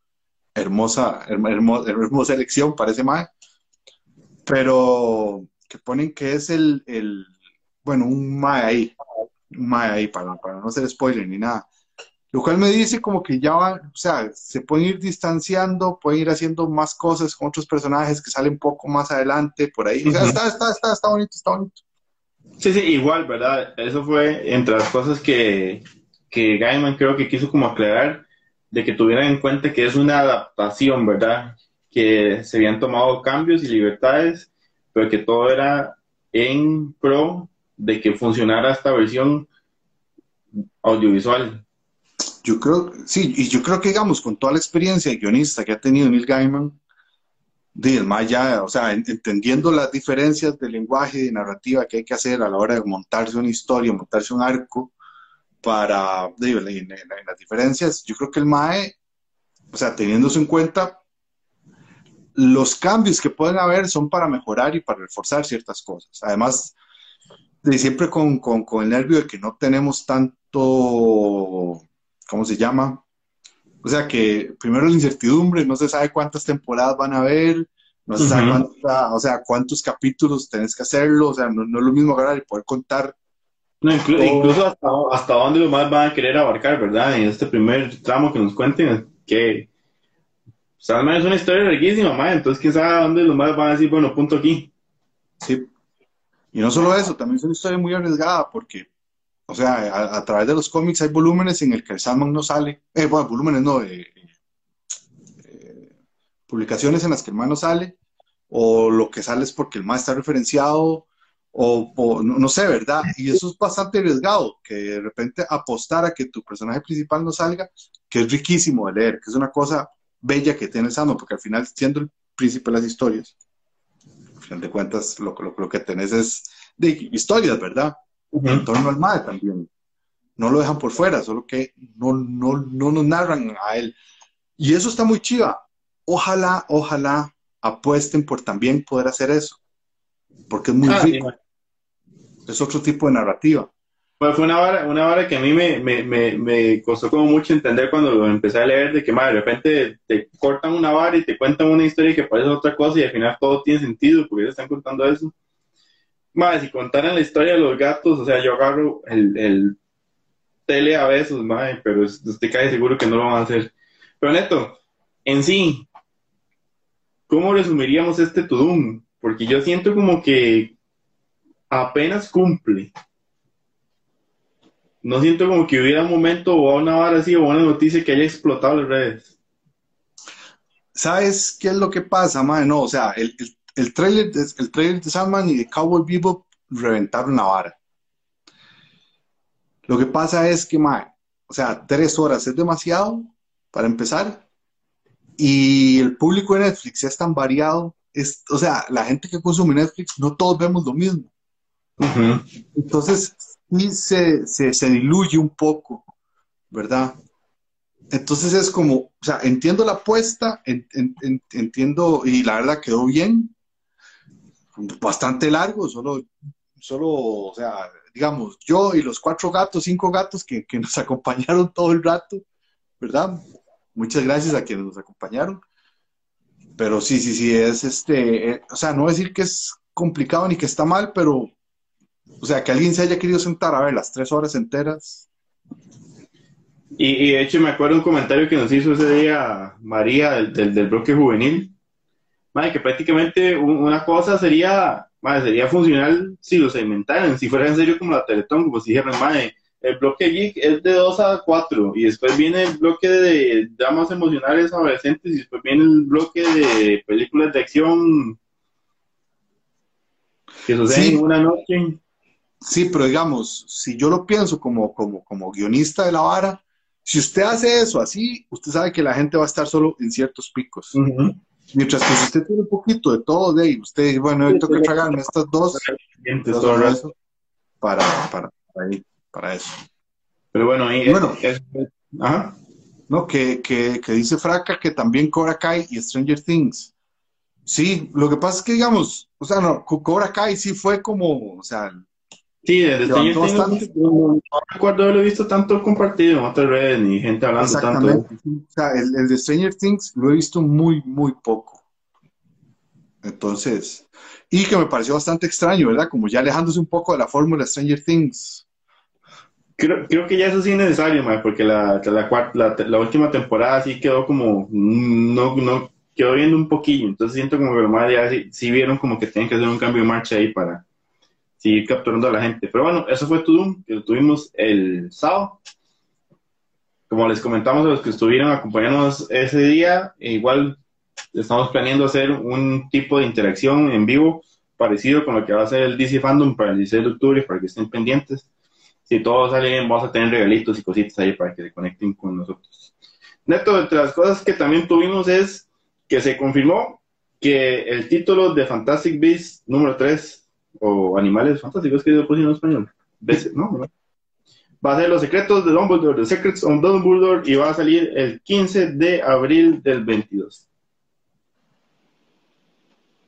hermosa, hermo- hermo- hermosa elección, parece Maya, pero que ponen que es el, el bueno, un mae ahí, un mae ahí, para, para no hacer spoiler ni nada. Lo cual me dice como que ya van, o sea, se pueden ir distanciando, pueden ir haciendo más cosas con otros personajes que salen un poco más adelante, por ahí. O sea, está, está, está, está bonito, está bonito. Sí, sí, igual, ¿verdad? Eso fue entre las cosas que, que Gaiman creo que quiso como aclarar, de que tuvieran en cuenta que es una adaptación, ¿verdad? Que se habían tomado cambios y libertades, pero que todo era en pro de que funcionara esta versión audiovisual. Yo creo, sí, y yo creo que, digamos, con toda la experiencia de guionista que ha tenido Neil Gaiman, de, mae ya, o sea, en- entendiendo las diferencias de lenguaje y narrativa que hay que hacer a la hora de montarse una historia, montarse un arco, para de, en, en- las diferencias, yo creo que el MAE, o sea, teniendo eso en cuenta, los cambios que pueden haber son para mejorar y para reforzar ciertas cosas. Además, de siempre con, con, con el nervio de que no tenemos tanto, ¿cómo se llama? O sea que primero la incertidumbre, no se sabe cuántas temporadas van a haber, no se sabe cuánta- o sea, cuántos capítulos tenés que hacerlo, o sea, no, no es lo mismo agarrar y poder contar. No, inclu-. Incluso hasta, hasta dónde los más van a querer abarcar, ¿verdad? En este primer tramo que nos cuenten, que o sea, es una historia larguísima, ma, entonces quién sabe dónde los más van a decir, bueno, punto aquí. Sí. Y no solo eso, también es una historia muy arriesgada porque, o sea, a, través de los cómics hay volúmenes en el que el Sandman no sale, eh, bueno, volúmenes no, eh, eh, publicaciones en las que el man no sale, o lo que sale es porque el man está referenciado, o, no, sé, ¿verdad? Y eso es bastante arriesgado, que de repente apostar a que tu personaje principal no salga, que es riquísimo de leer, que es una cosa bella que tiene el Sandman, porque al final siendo el príncipe de las historias, final de cuentas lo, lo, lo que tenés es de historias, ¿verdad? En torno al MAE también. No lo dejan por fuera, solo que no, no, no nos narran a él. Y eso está muy chiva. Ojalá, ojalá apuesten por también poder hacer eso, porque es muy Ah, rico. Es otro tipo de narrativa. Pues fue una vara, una vara que a mí me, me, me, me costó como mucho entender cuando lo empecé a leer, de que madre, de repente te cortan una vara y te cuentan una historia que parece otra cosa y al final todo tiene sentido porque ellos están contando eso. Madre, si contaran la historia de los gatos, o sea, yo agarro el, el tele a besos, madre, pero es- estoy casi seguro que no lo van a hacer. Pero Neto, en sí, ¿cómo resumiríamos este Tudum? Porque yo siento como que apenas cumple. No siento como que hubiera un momento o una vara así o una noticia que haya explotado las redes. ¿Sabes qué es lo que pasa, mae? No, o sea, el, el, el trailer de, el trailer de Sandman y de Cowboy Bebop reventaron la vara. Lo que pasa es que, mae, o sea, tres horas es demasiado para empezar. Y el público de Netflix es tan variado. Es, o sea, la gente que consume Netflix, no todos vemos lo mismo. Entonces, sí se, se, se diluye un poco, ¿verdad? Entonces es como, o sea, entiendo la apuesta, en- en- en- entiendo, y la verdad quedó bien, bastante largo, solo, solo, o sea, digamos, yo y los cuatro gatos, cinco gatos que, que nos acompañaron todo el rato, ¿verdad? Muchas gracias a quienes nos acompañaron. Pero sí, sí, sí, es este, eh, o sea, no decir que es complicado ni que está mal, pero, o sea, que alguien se haya querido sentar a ver las tres horas enteras. Y, y de hecho me acuerdo un comentario que nos hizo ese día María del, del, del bloque juvenil. Madre, que prácticamente un- una cosa sería, madre, sería funcional si lo segmentaran, si fuera en serio como la Teletón, como si dijeran, madre, el bloque geek es de 2 a 4 y después viene el bloque de dramas emocionales adolescentes y después viene el bloque de películas de acción que suceden Sí. una noche. Sí, pero digamos, si yo lo pienso como, como, como guionista de la vara, si usted hace eso así, usted sabe que la gente va a estar solo en ciertos picos. Mientras que si usted tiene un poquito de todo de ahí, usted dice, bueno, hoy tengo que tragarme estas dos, eso, para, para, para, ahí, para eso. Pero bueno, ahí Bueno. es- ajá. ¿no? Que, que, que dice Fraca que también Cobra Kai y Stranger Things. Sí, lo que pasa es que, digamos, o sea, no, Co- Cobra Kai sí fue como, o sea, Sí, desde Stranger Things, bastante. no, no recuerdo haberlo visto tanto compartido en otras redes, ni gente hablando tanto. exactamente. sí. O sea, el, el de Stranger Things lo he visto muy, muy poco. Entonces, y que me pareció bastante extraño, ¿verdad? Como ya alejándose un poco de la fórmula de Stranger Things. Creo, creo que ya eso sí es necesario, mae, porque la, la, la, la última temporada sí quedó como, no, no, quedó viendo un poquillo, entonces siento como que los mae ya sí, sí vieron como que tienen que hacer un cambio de marcha ahí para seguir capturando a la gente. Pero bueno, eso fue Tudum, que lo tuvimos el sábado. Como les comentamos a los que estuvieron acompañándonos ese día, igual estamos planeando hacer un tipo de interacción en vivo parecido con lo que va a ser el DC Fandom para el 16 de octubre, para que estén pendientes. Si todo sale bien, vamos a tener regalitos y cositas ahí para que se conecten con nosotros. Neto, entre las cosas que también tuvimos es que se confirmó que el título de Fantastic Beasts número 3, o Animales Fantásticos, que yo puse en español, Beasts, ¿no? Va a ser Los Secretos de Dumbledore, The Secrets of Dumbledore, y va a salir el 15 de abril del 22.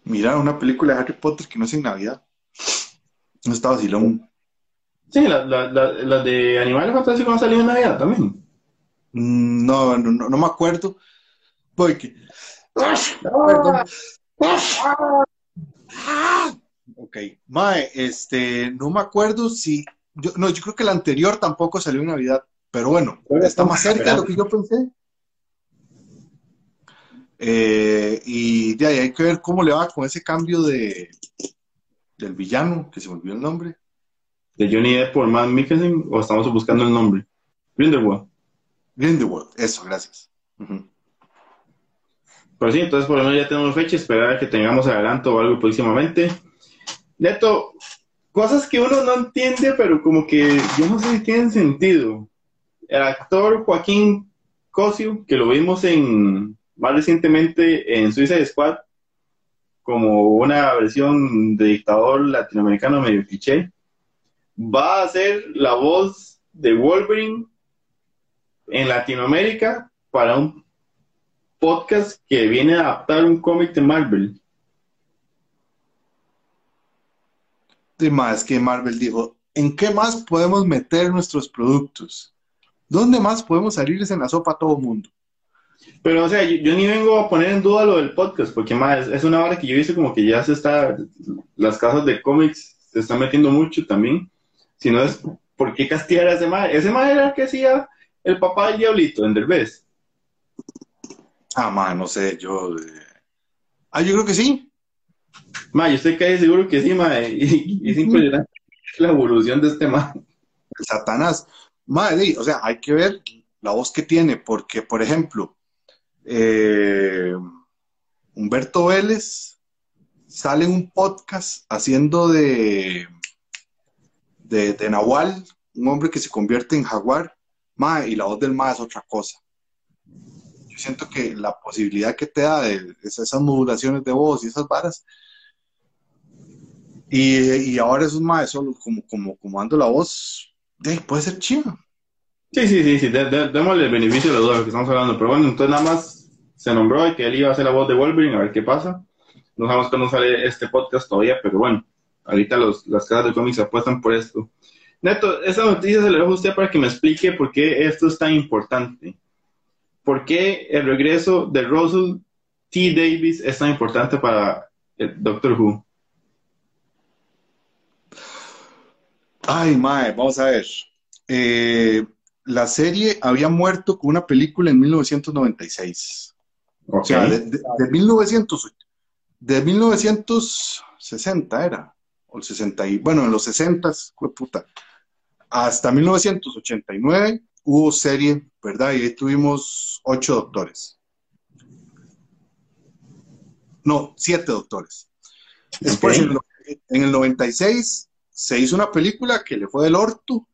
Mira, una película de Harry Potter que no es en Navidad. No está vacilón. Sí, las la, la, la de Animales Fantásticos han salido en Navidad también. Mm, No, no, no, no me acuerdo. Porque. Perdón. Ok. Mae, este, no me acuerdo si. Yo, no, yo creo que la anterior tampoco salió en Navidad. Pero bueno, está más cerca de lo que yo pensé. Eh, y de ahí hay que ver cómo le va con ese cambio de del villano, que se me olvidó el nombre. De Johnny Depp por Matt Mikkelsen, o estamos buscando el nombre. Grindelwald. Grindelwald, eso, gracias. Ujú. Pero sí, entonces por lo menos ya tenemos fecha, esperar a que tengamos adelanto o algo próximamente. Neto, cosas que uno no entiende, pero como que yo no sé si tienen sentido. El actor Joaquín Cosio, que lo vimos en más recientemente en Suicide Squad, como una versión de dictador latinoamericano medio cliché, va a ser la voz de Wolverine en Latinoamérica para un podcast que viene a adaptar un cómic de Marvel. Y más que Marvel dijo, ¿en qué más podemos meter nuestros productos? ¿Dónde más podemos salirles en la sopa a todo el mundo? Pero, o sea, yo, yo ni vengo a poner en duda lo del podcast, porque más es, una hora que yo hice como que ya se está, las casas de cómics se están metiendo mucho también. Si no es, ¿por qué castigar a ese mae? Ese mae era el que hacía el papá del diablito en Derbez. Ah, ma, no sé, yo... eh, Ah, yo creo que sí. Mae, yo estoy casi seguro que sí, mae. Y, y es impresionante la evolución de este el Satanás. Madre, o sea, hay que ver la voz que tiene, porque, por ejemplo, eh, Humberto Vélez sale en un podcast haciendo de, de, de Nahual, un hombre que se convierte en jaguar, ma, y la voz del ma es otra cosa. Siento que la posibilidad que te da de esas, modulaciones de voz y esas varas, y, y ahora esos más solo como, como, como dando la voz, de, puede ser chido. Sí, sí, sí, sí, de- démosle el beneficio de los dos que estamos hablando. Pero bueno, entonces nada más se nombró que él iba a hacer la voz de Wolverine, a ver qué pasa. No sabemos cuándo sale este podcast todavía, pero bueno, ahorita los, las casas de cómics apuestan por esto. Neto, esta noticia se la dejo a usted para que me explique por qué esto es tan importante. ¿Por qué el regreso de Russell T. Davis es tan importante para el Doctor Who? Ay, mae, vamos a ver. Eh, la serie había muerto con una película en 1996. O sea, de, de- de 1900, de 1960 era, o el 60, y, bueno, en los 60, puta, hasta 1989 hubo serie, ¿verdad? Y ahí tuvimos ocho doctores. No, siete doctores. Después, Ok. en, el, en el 96, se hizo una película que le fue del orto,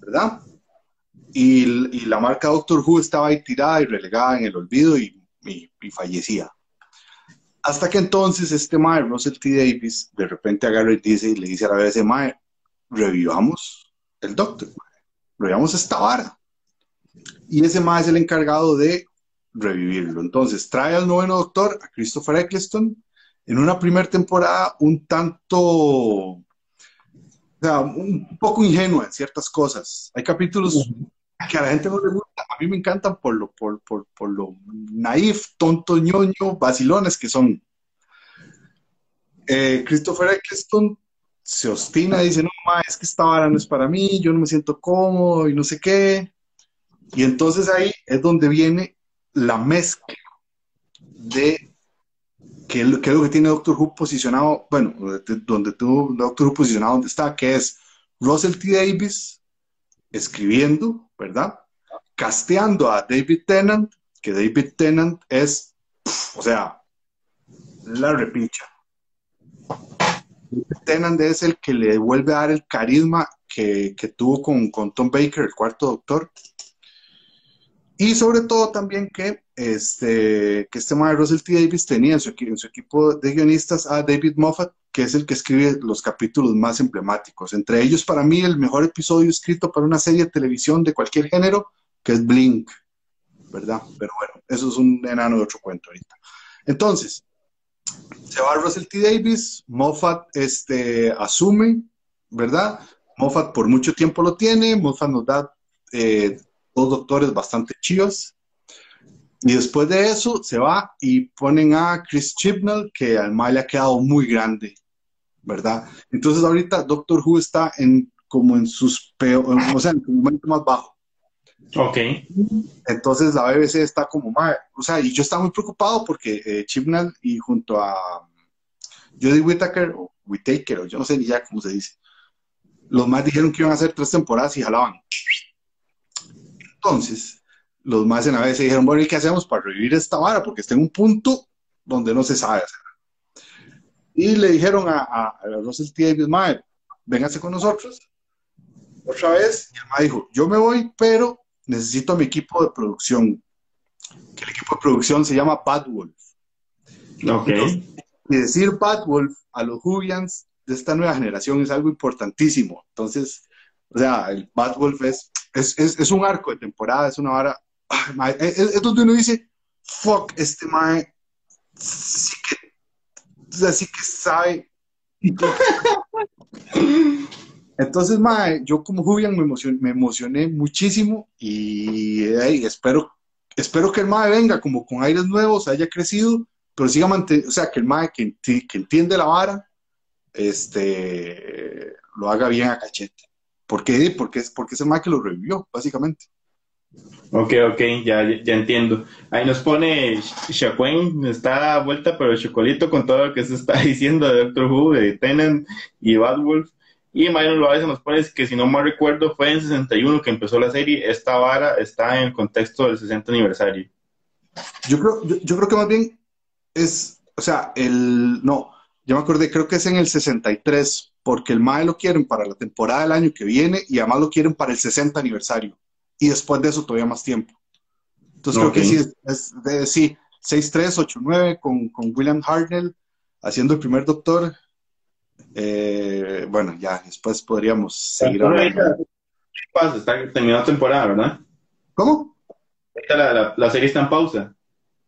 ¿verdad? Y, y la marca Doctor Who estaba ahí tirada y relegada en el olvido y, y- y fallecía. Hasta que entonces este Mae, Russell T. Davis, de repente agarra y dice, y le dice a la BBC, Mae, revivamos el Doctor, mae. Revivamos esta vara. Y ese Mae es el encargado de revivirlo. Entonces trae al noveno Doctor, a Christopher Eccleston, en una primera temporada un tanto, un poco ingenua en ciertas cosas. Hay capítulos que a la gente no le gusta, a mí me encantan por lo, por, por, por lo naif, tonto, ñoño, vacilones que son. Eh, Christopher Eccleston se ostina y dice, no, ma, es que esta vara no es para mí, yo no me siento cómodo y no sé qué. Y entonces ahí es donde viene la mezcla de qué es lo, que tiene Doctor Who posicionado, bueno, de- donde tuvo Doctor Who posicionado donde está, que es Russell T. Davis escribiendo, ¿verdad? Casteando a David Tennant, que David Tennant es, o sea, la repincha. Tennant es el que le vuelve a dar el carisma que, que tuvo con, con Tom Baker, el cuarto doctor. Y sobre todo también que este, que este Russell T. Davis tenía en su, en su equipo de guionistas a David Moffat, que es el que escribe los capítulos más emblemáticos. Entre ellos, para mí, el mejor episodio escrito para una serie de televisión de cualquier género, que es Blink, ¿verdad? Pero bueno, eso es un enano de otro cuento ahorita. Entonces, se va Russell T. Davis, Moffat este, asume, ¿verdad? Moffat por mucho tiempo lo tiene, Moffat nos da eh, dos doctores bastante chivas. Y después de eso se va y ponen a Chris Chibnall, que al mal le ha quedado muy grande, ¿verdad? Entonces ahorita Doctor Who está en como en sus peor, o sea, en su momento más bajo. Ok. Entonces la BBC está como mal, o sea, y yo estaba muy preocupado porque eh, Chibnall y junto a Jodie Whittaker, o Whittaker, o yo no sé ni ya cómo se dice, los más dijeron que iban a hacer tres temporadas y jalaban. Entonces, los más en la BBC dijeron, bueno, ¿y qué hacemos para revivir esta vara? Porque está en un punto donde no se sabe hacer. Y le dijeron a, a, a Russell T. Davis, mae, véngase con nosotros otra vez. Y el mae dijo, yo me voy, pero necesito a mi equipo de producción. Que el equipo de producción se llama Bad Wolf. Ok. Y decir Bad Wolf a los Julians de esta nueva generación es algo importantísimo. Entonces, O sea, el Bad Wolf es, es, es, es un arco de temporada, es una vara. ay, mae, es, es donde uno dice, fuck, este mae sí que, o sea, sí que sabe. Entonces, mae, yo como Julian me emocioné, me emocioné muchísimo y espero, espero que el mae venga como con aires nuevos, haya crecido, pero siga manteniendo, o sea, que el mae que, enti- que entiende la vara, este, lo haga bien a cachete. ¿Por qué? Porque es, porque es el mae que lo revivió, básicamente. Ok, ok, ya, ya entiendo. Ahí nos pone Shaquen, está a vuelta, pero chocolito con todo lo que se está diciendo de Doctor Who, de Tennant y Bad Wolf. Y Myron Loaiza nos pone que si no mal recuerdo fue en 61 que empezó la serie. Esta vara está en el contexto del 60 aniversario. Yo creo, yo, yo creo que más bien es, o sea, el, no, ya me acordé, creo que es en el 63, porque el MAE lo quieren para la temporada del año que viene y además lo quieren para el 60 aniversario. Y después de eso todavía más tiempo. Entonces Ok. creo que sí, es, es de, sí, 63, 89 con, con William Hartnell haciendo el primer doctor. Eh, bueno, ya, después podríamos seguir hablando. Está terminando temporada, ¿verdad? ¿Cómo? La, la, la serie está en pausa.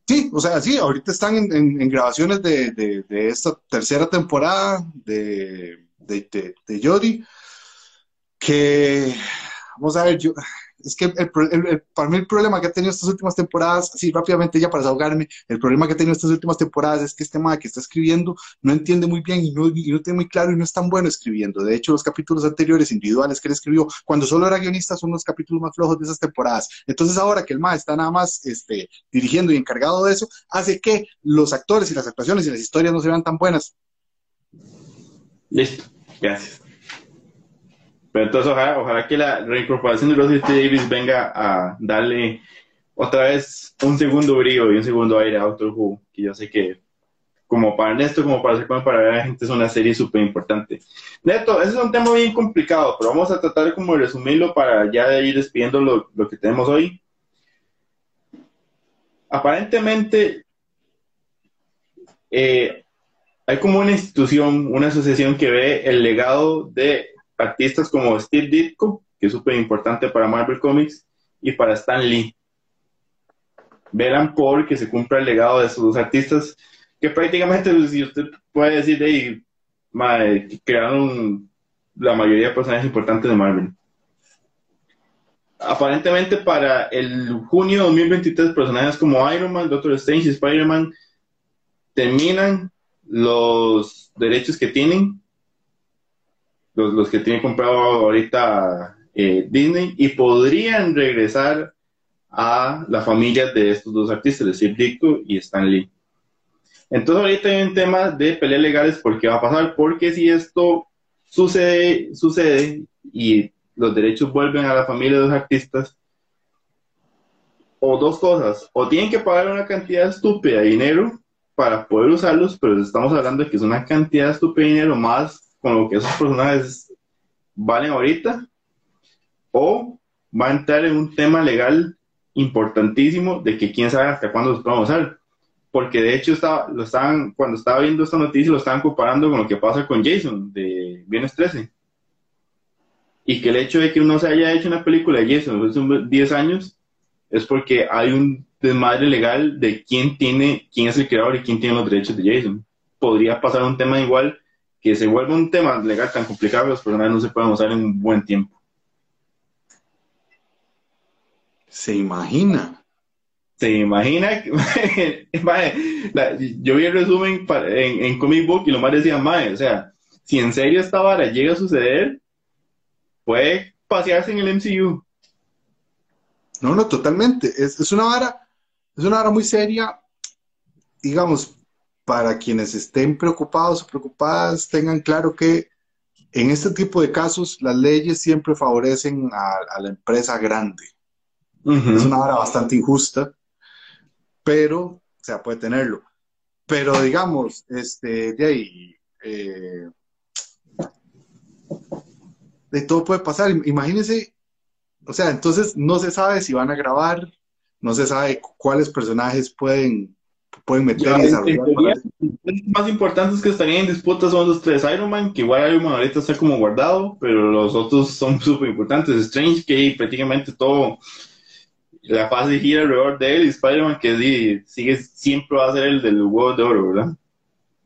Sí, o sea, sí, ahorita están en, en- en grabaciones de, de- de esta tercera temporada de, de, de, Jodie, que, vamos a ver, yo, es que el, el- el- para mí el problema que ha tenido estas últimas temporadas, así rápidamente ya para desahogarme, el problema que ha tenido estas últimas temporadas es que este tema que está escribiendo no entiende muy bien y no, y no tiene muy claro y no es tan bueno escribiendo. De hecho, los capítulos anteriores individuales que él escribió cuando solo era guionista son los capítulos más flojos de esas temporadas. Entonces ahora que el MA está nada más este, dirigiendo y encargado de eso, hace que los actores y las actuaciones y las historias no se vean tan buenas. Listo, gracias. Pero entonces ojalá, que la reincorporación de Russell T. Davis venga a darle otra vez un segundo brillo y un segundo aire a Doctor Who, que yo sé que como para Ernesto, como para como para la gente es una serie súper importante. Neto, ese es un tema bien complicado, pero vamos a tratar como de resumirlo para ya ir despidiendo lo, lo que tenemos hoy. Aparentemente, eh, hay como una institución, una asociación que ve el legado de artistas como Steve Ditko, que es súper importante para Marvel Comics, y para Stan Lee. Velan por que se cumpla el legado de esos dos artistas, que prácticamente, pues, si usted puede decir, de crearon la mayoría de personajes importantes de Marvel. Aparentemente para el junio de 2023, personajes como Iron Man, Doctor Strange y Spider-Man terminan los derechos que tienen, los, los que tiene comprado ahorita eh, Disney, y podrían regresar a la familia de estos dos artistas, de Steve Ditko y Stan Lee. Entonces ahorita hay un tema de peleas legales por qué va a pasar, porque si esto sucede, sucede y los derechos vuelven a la familia de los artistas, o dos cosas, o tienen que pagar una cantidad estúpida de dinero para poder usarlos, pero estamos hablando de que es una cantidad estúpida de dinero más con lo que esos personajes valen ahorita, o va a entrar en un tema legal importantísimo de que quién sabe hasta cuándo los pueden usar. Porque de hecho estaba, lo estaban, cuando estaba viendo esta noticia lo estaban comparando con lo que pasa con Jason de Viernes 13. Y que el hecho de que uno se haya hecho una película de Jason hace 10 años es porque hay un desmadre legal de quién tiene, quién es el creador y quién tiene los derechos de Jason. Podría pasar un tema igual que se vuelva un tema legal tan complicado que los personajes no se pueden usar en un buen tiempo. Se imagina. Se imagina que, la- yo vi el resumen en, en Comic Book y lo más decía, mae, o sea, si en serio esta vara llega a suceder, puede pasearse en el MCU. No, no, totalmente. Es, es una vara, es una vara muy seria, digamos, para quienes estén preocupados o preocupadas, tengan claro que en este tipo de casos las leyes siempre favorecen a, a la empresa grande. Es una vara bastante injusta, pero, o sea, puede tenerlo. Pero digamos, este, de ahí, eh, de todo puede pasar. Imagínense, o sea, entonces no se sabe si van a grabar, no se sabe cuáles personajes pueden, pueden meter Ya, y desarrollar. los más importantes que estarían en disputa son los tres Iron Man, que igual Iron Man ahorita está como guardado, pero los otros son súper importantes. Strange, que prácticamente todo la fase gira alrededor de él, y Spider-Man, que sí, sigue, siempre va a ser el del huevo de oro, ¿verdad?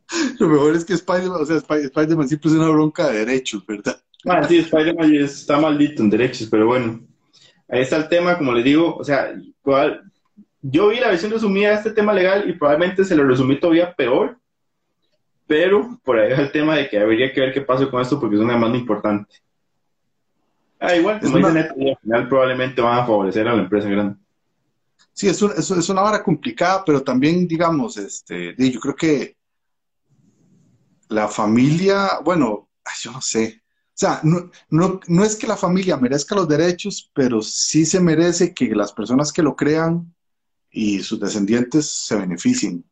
Lo mejor es que Spider-Man, o sea, Sp- Spider-Man siempre es una bronca de derechos, ¿verdad? Ah, sí, Spider-Man está maldito en derechos, pero bueno. Ahí está el tema, como les digo, o sea, igual, yo vi la versión resumida de este tema legal y probablemente se lo resumí todavía peor, pero por ahí es el tema de que habría que ver qué pasa con esto porque es una demanda importante. Ah, igual, como una- y al final probablemente van a favorecer a la empresa grande. Sí, es, un- es, es una hora complicada, pero también, digamos, este, yo creo que la familia, bueno, yo no sé. O sea, no, no, no es que la familia merezca los derechos, pero sí se merece que las personas que lo crean y sus descendientes se beneficien.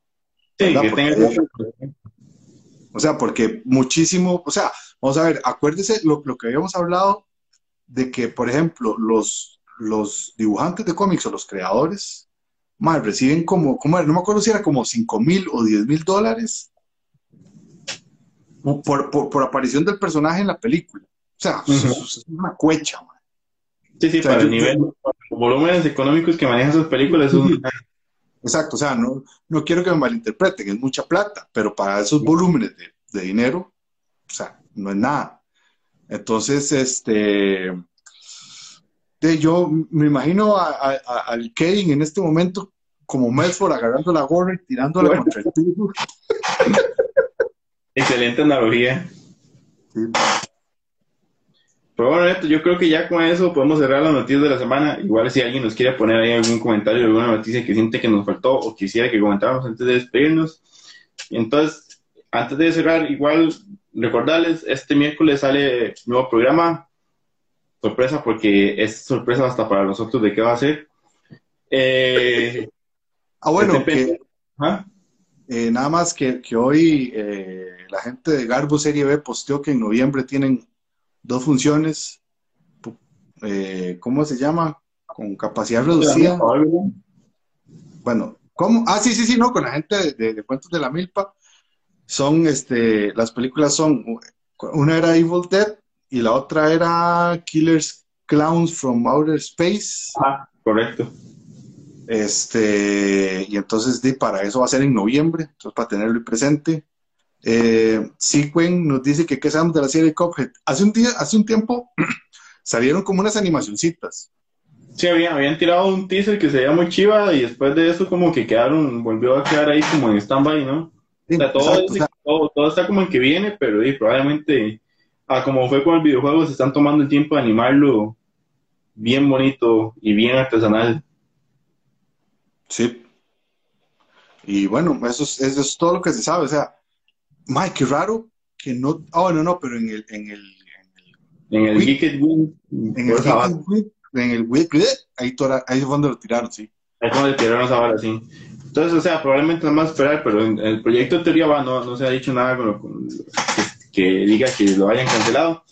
Sí, que tengan O sea, porque muchísimo, o sea, vamos a ver, acuérdese lo, lo que habíamos hablado de que, por ejemplo, los, los dibujantes de cómics o los creadores, mal, reciben como, como, no me acuerdo si era como 5 mil o 10 mil dólares por, por, por aparición del personaje en la película. O sea, es una cuecha, man. Sí, sí, O sea, para el yo- nivel, para los volúmenes económicos que manejan esas películas, es un- Exacto, o sea, no, no quiero que me malinterpreten, es mucha plata, pero para esos volúmenes de, de dinero, o sea, no es nada. Entonces, este, de, yo me imagino a- a- a- al Kevin en este momento como Medford agarrando la gorra y tirándola Bueno. contra el piso. excelente analogía. Sí. Pero bueno, Neto, yo creo que ya con eso podemos cerrar las noticias de la semana. Igual si alguien nos quiere poner ahí algún comentario, alguna noticia que siente que nos faltó o quisiera que comentáramos antes de despedirnos. Entonces, antes de cerrar, igual recordarles, este miércoles sale nuevo programa. Sorpresa porque es sorpresa hasta para nosotros de qué va a ser. Eh, Ah, bueno, que, pendientes. Ajá. eh, nada más que, que hoy eh, la gente de Garbo Serie B posteó que en noviembre tienen dos funciones, eh, ¿cómo se llama? Con capacidad reducida. Bueno, ¿cómo? Ah, sí, sí, sí, no, con la gente de, de- de Cuentos de la Milpa. Son, este, las películas son, una era Evil Dead y la otra era Killers Clowns from Outer Space. Ah, correcto. Este, y entonces di, para eso va a ser en noviembre, entonces para tenerlo presente. Eh, Sequen nos dice que qué sabemos de la serie Cuphead. Hace un día, hace un tiempo salieron como unas animacioncitas. Sí, habían, habían tirado un teaser que se veía muy chiva y después de eso como que quedaron, volvió a quedar ahí como en stand-by, ¿no? Sí, O sea, todo, exacto, o sea, todo, todo está como en que viene, pero probablemente, ah, como fue con el videojuego, se están tomando el tiempo de animarlo bien bonito y bien artesanal. Sí. Y bueno, eso es, eso es todo lo que se sabe. O sea, Mike, qué raro que no. Ah, no, no, pero en el. En el, En el Uy. Geeked Wing, en el, esa en el, en el ahí, ahí fue donde lo tiraron, sí. Ahí como le tiraron esa vara así. Entonces, o sea, probablemente nada más esperar, pero en el proyecto en teoría va, no, no se ha dicho nada con lo- con- que, que diga que lo hayan cancelado.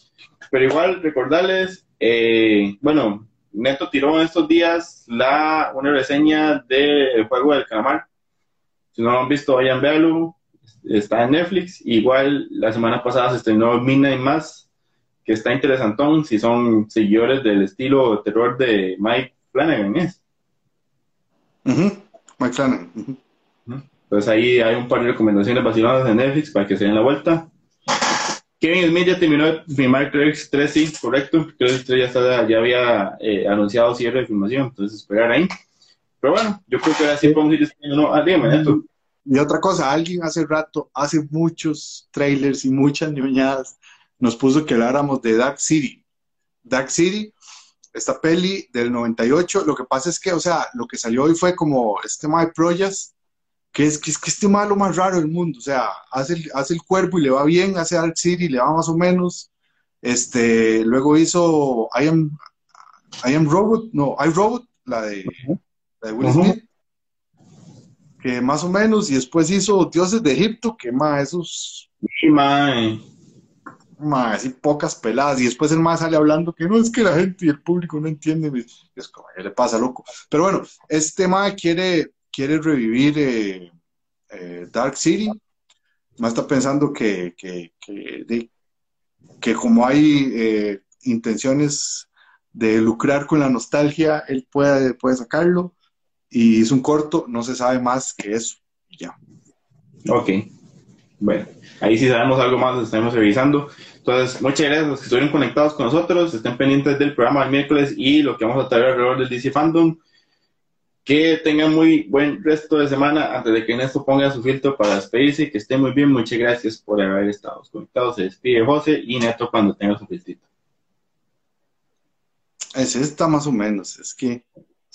Pero igual, recordarles, eh, bueno, Neto tiró en estos días la, una reseña del juego del calamar. Si no lo han visto, vayan a verlo. Está en Netflix. Igual, la semana pasada se estrenó Midnight Mass, que está interesantón si son seguidores del estilo terror de Mike Flanagan, ¿es? Ujú, Mike Flanagan. ujú. Entonces ahí hay un par de recomendaciones vaciladas de Netflix para que se den la vuelta. Kevin Smith ya terminó de filmar Clerks 3, sí, correcto. Clerks 3 ya, está, ya había eh, anunciado cierre de filmación, entonces esperar ahí. Pero bueno, yo creo que ahora sí podemos ir despidiendo. No, ah, dígame, Neto. Y otra cosa, alguien hace rato, hace muchos trailers y muchas ñoñadas, nos puso que habláramos de Dark City. Dark City, esta peli del 98, lo que pasa es que, o sea, lo que salió hoy fue como este de Proyas, que es que, es que este tema es lo más raro del mundo, o sea, hace el, hace el cuerpo y le va bien, hace Dark City y le va más o menos. Este, luego hizo I Am, I Am Robot, no, I Robot, la de, la de Will. Smith que más o menos, y después hizo Dioses de Egipto, que más esos, Sí, mae. más así pocas peladas, y después el más sale hablando que no es que la gente y el público no entienden, y es como, ¿qué le pasa, loco? Pero bueno, este tema quiere, quiere revivir eh, eh, Dark City. Más está pensando que, que, que, de- que como hay eh, intenciones de lucrar con la nostalgia, él puede, puede sacarlo. Y es un corto, no se sabe más que eso. Ya. Ok. Bueno, ahí sí sabemos algo más, lo estaremos revisando. Entonces, muchas gracias a los que estuvieron conectados con nosotros. Estén pendientes del programa del miércoles y lo que vamos a traer alrededor del DC Fandom. Que tengan muy buen resto de semana antes de que Néstor ponga su filtro para despedirse. Que estén muy bien. Muchas gracias por haber estado conectados. Se despide José y Neto cuando tenga su filtrito. Ese está más o menos. Es que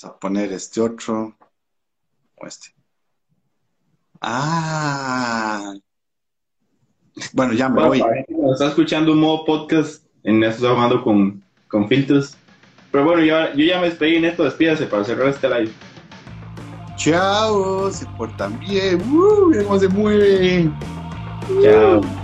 vamos a poner este otro o este. Ah. Bueno, ya me Bueno, voy. nos está escuchando un modo podcast, en está jugando con, con filtros. Pero bueno, yo, yo ya me despedí. Neto, despídase para cerrar este live. Chao, se portan bien. Uh, se mueven. Chao.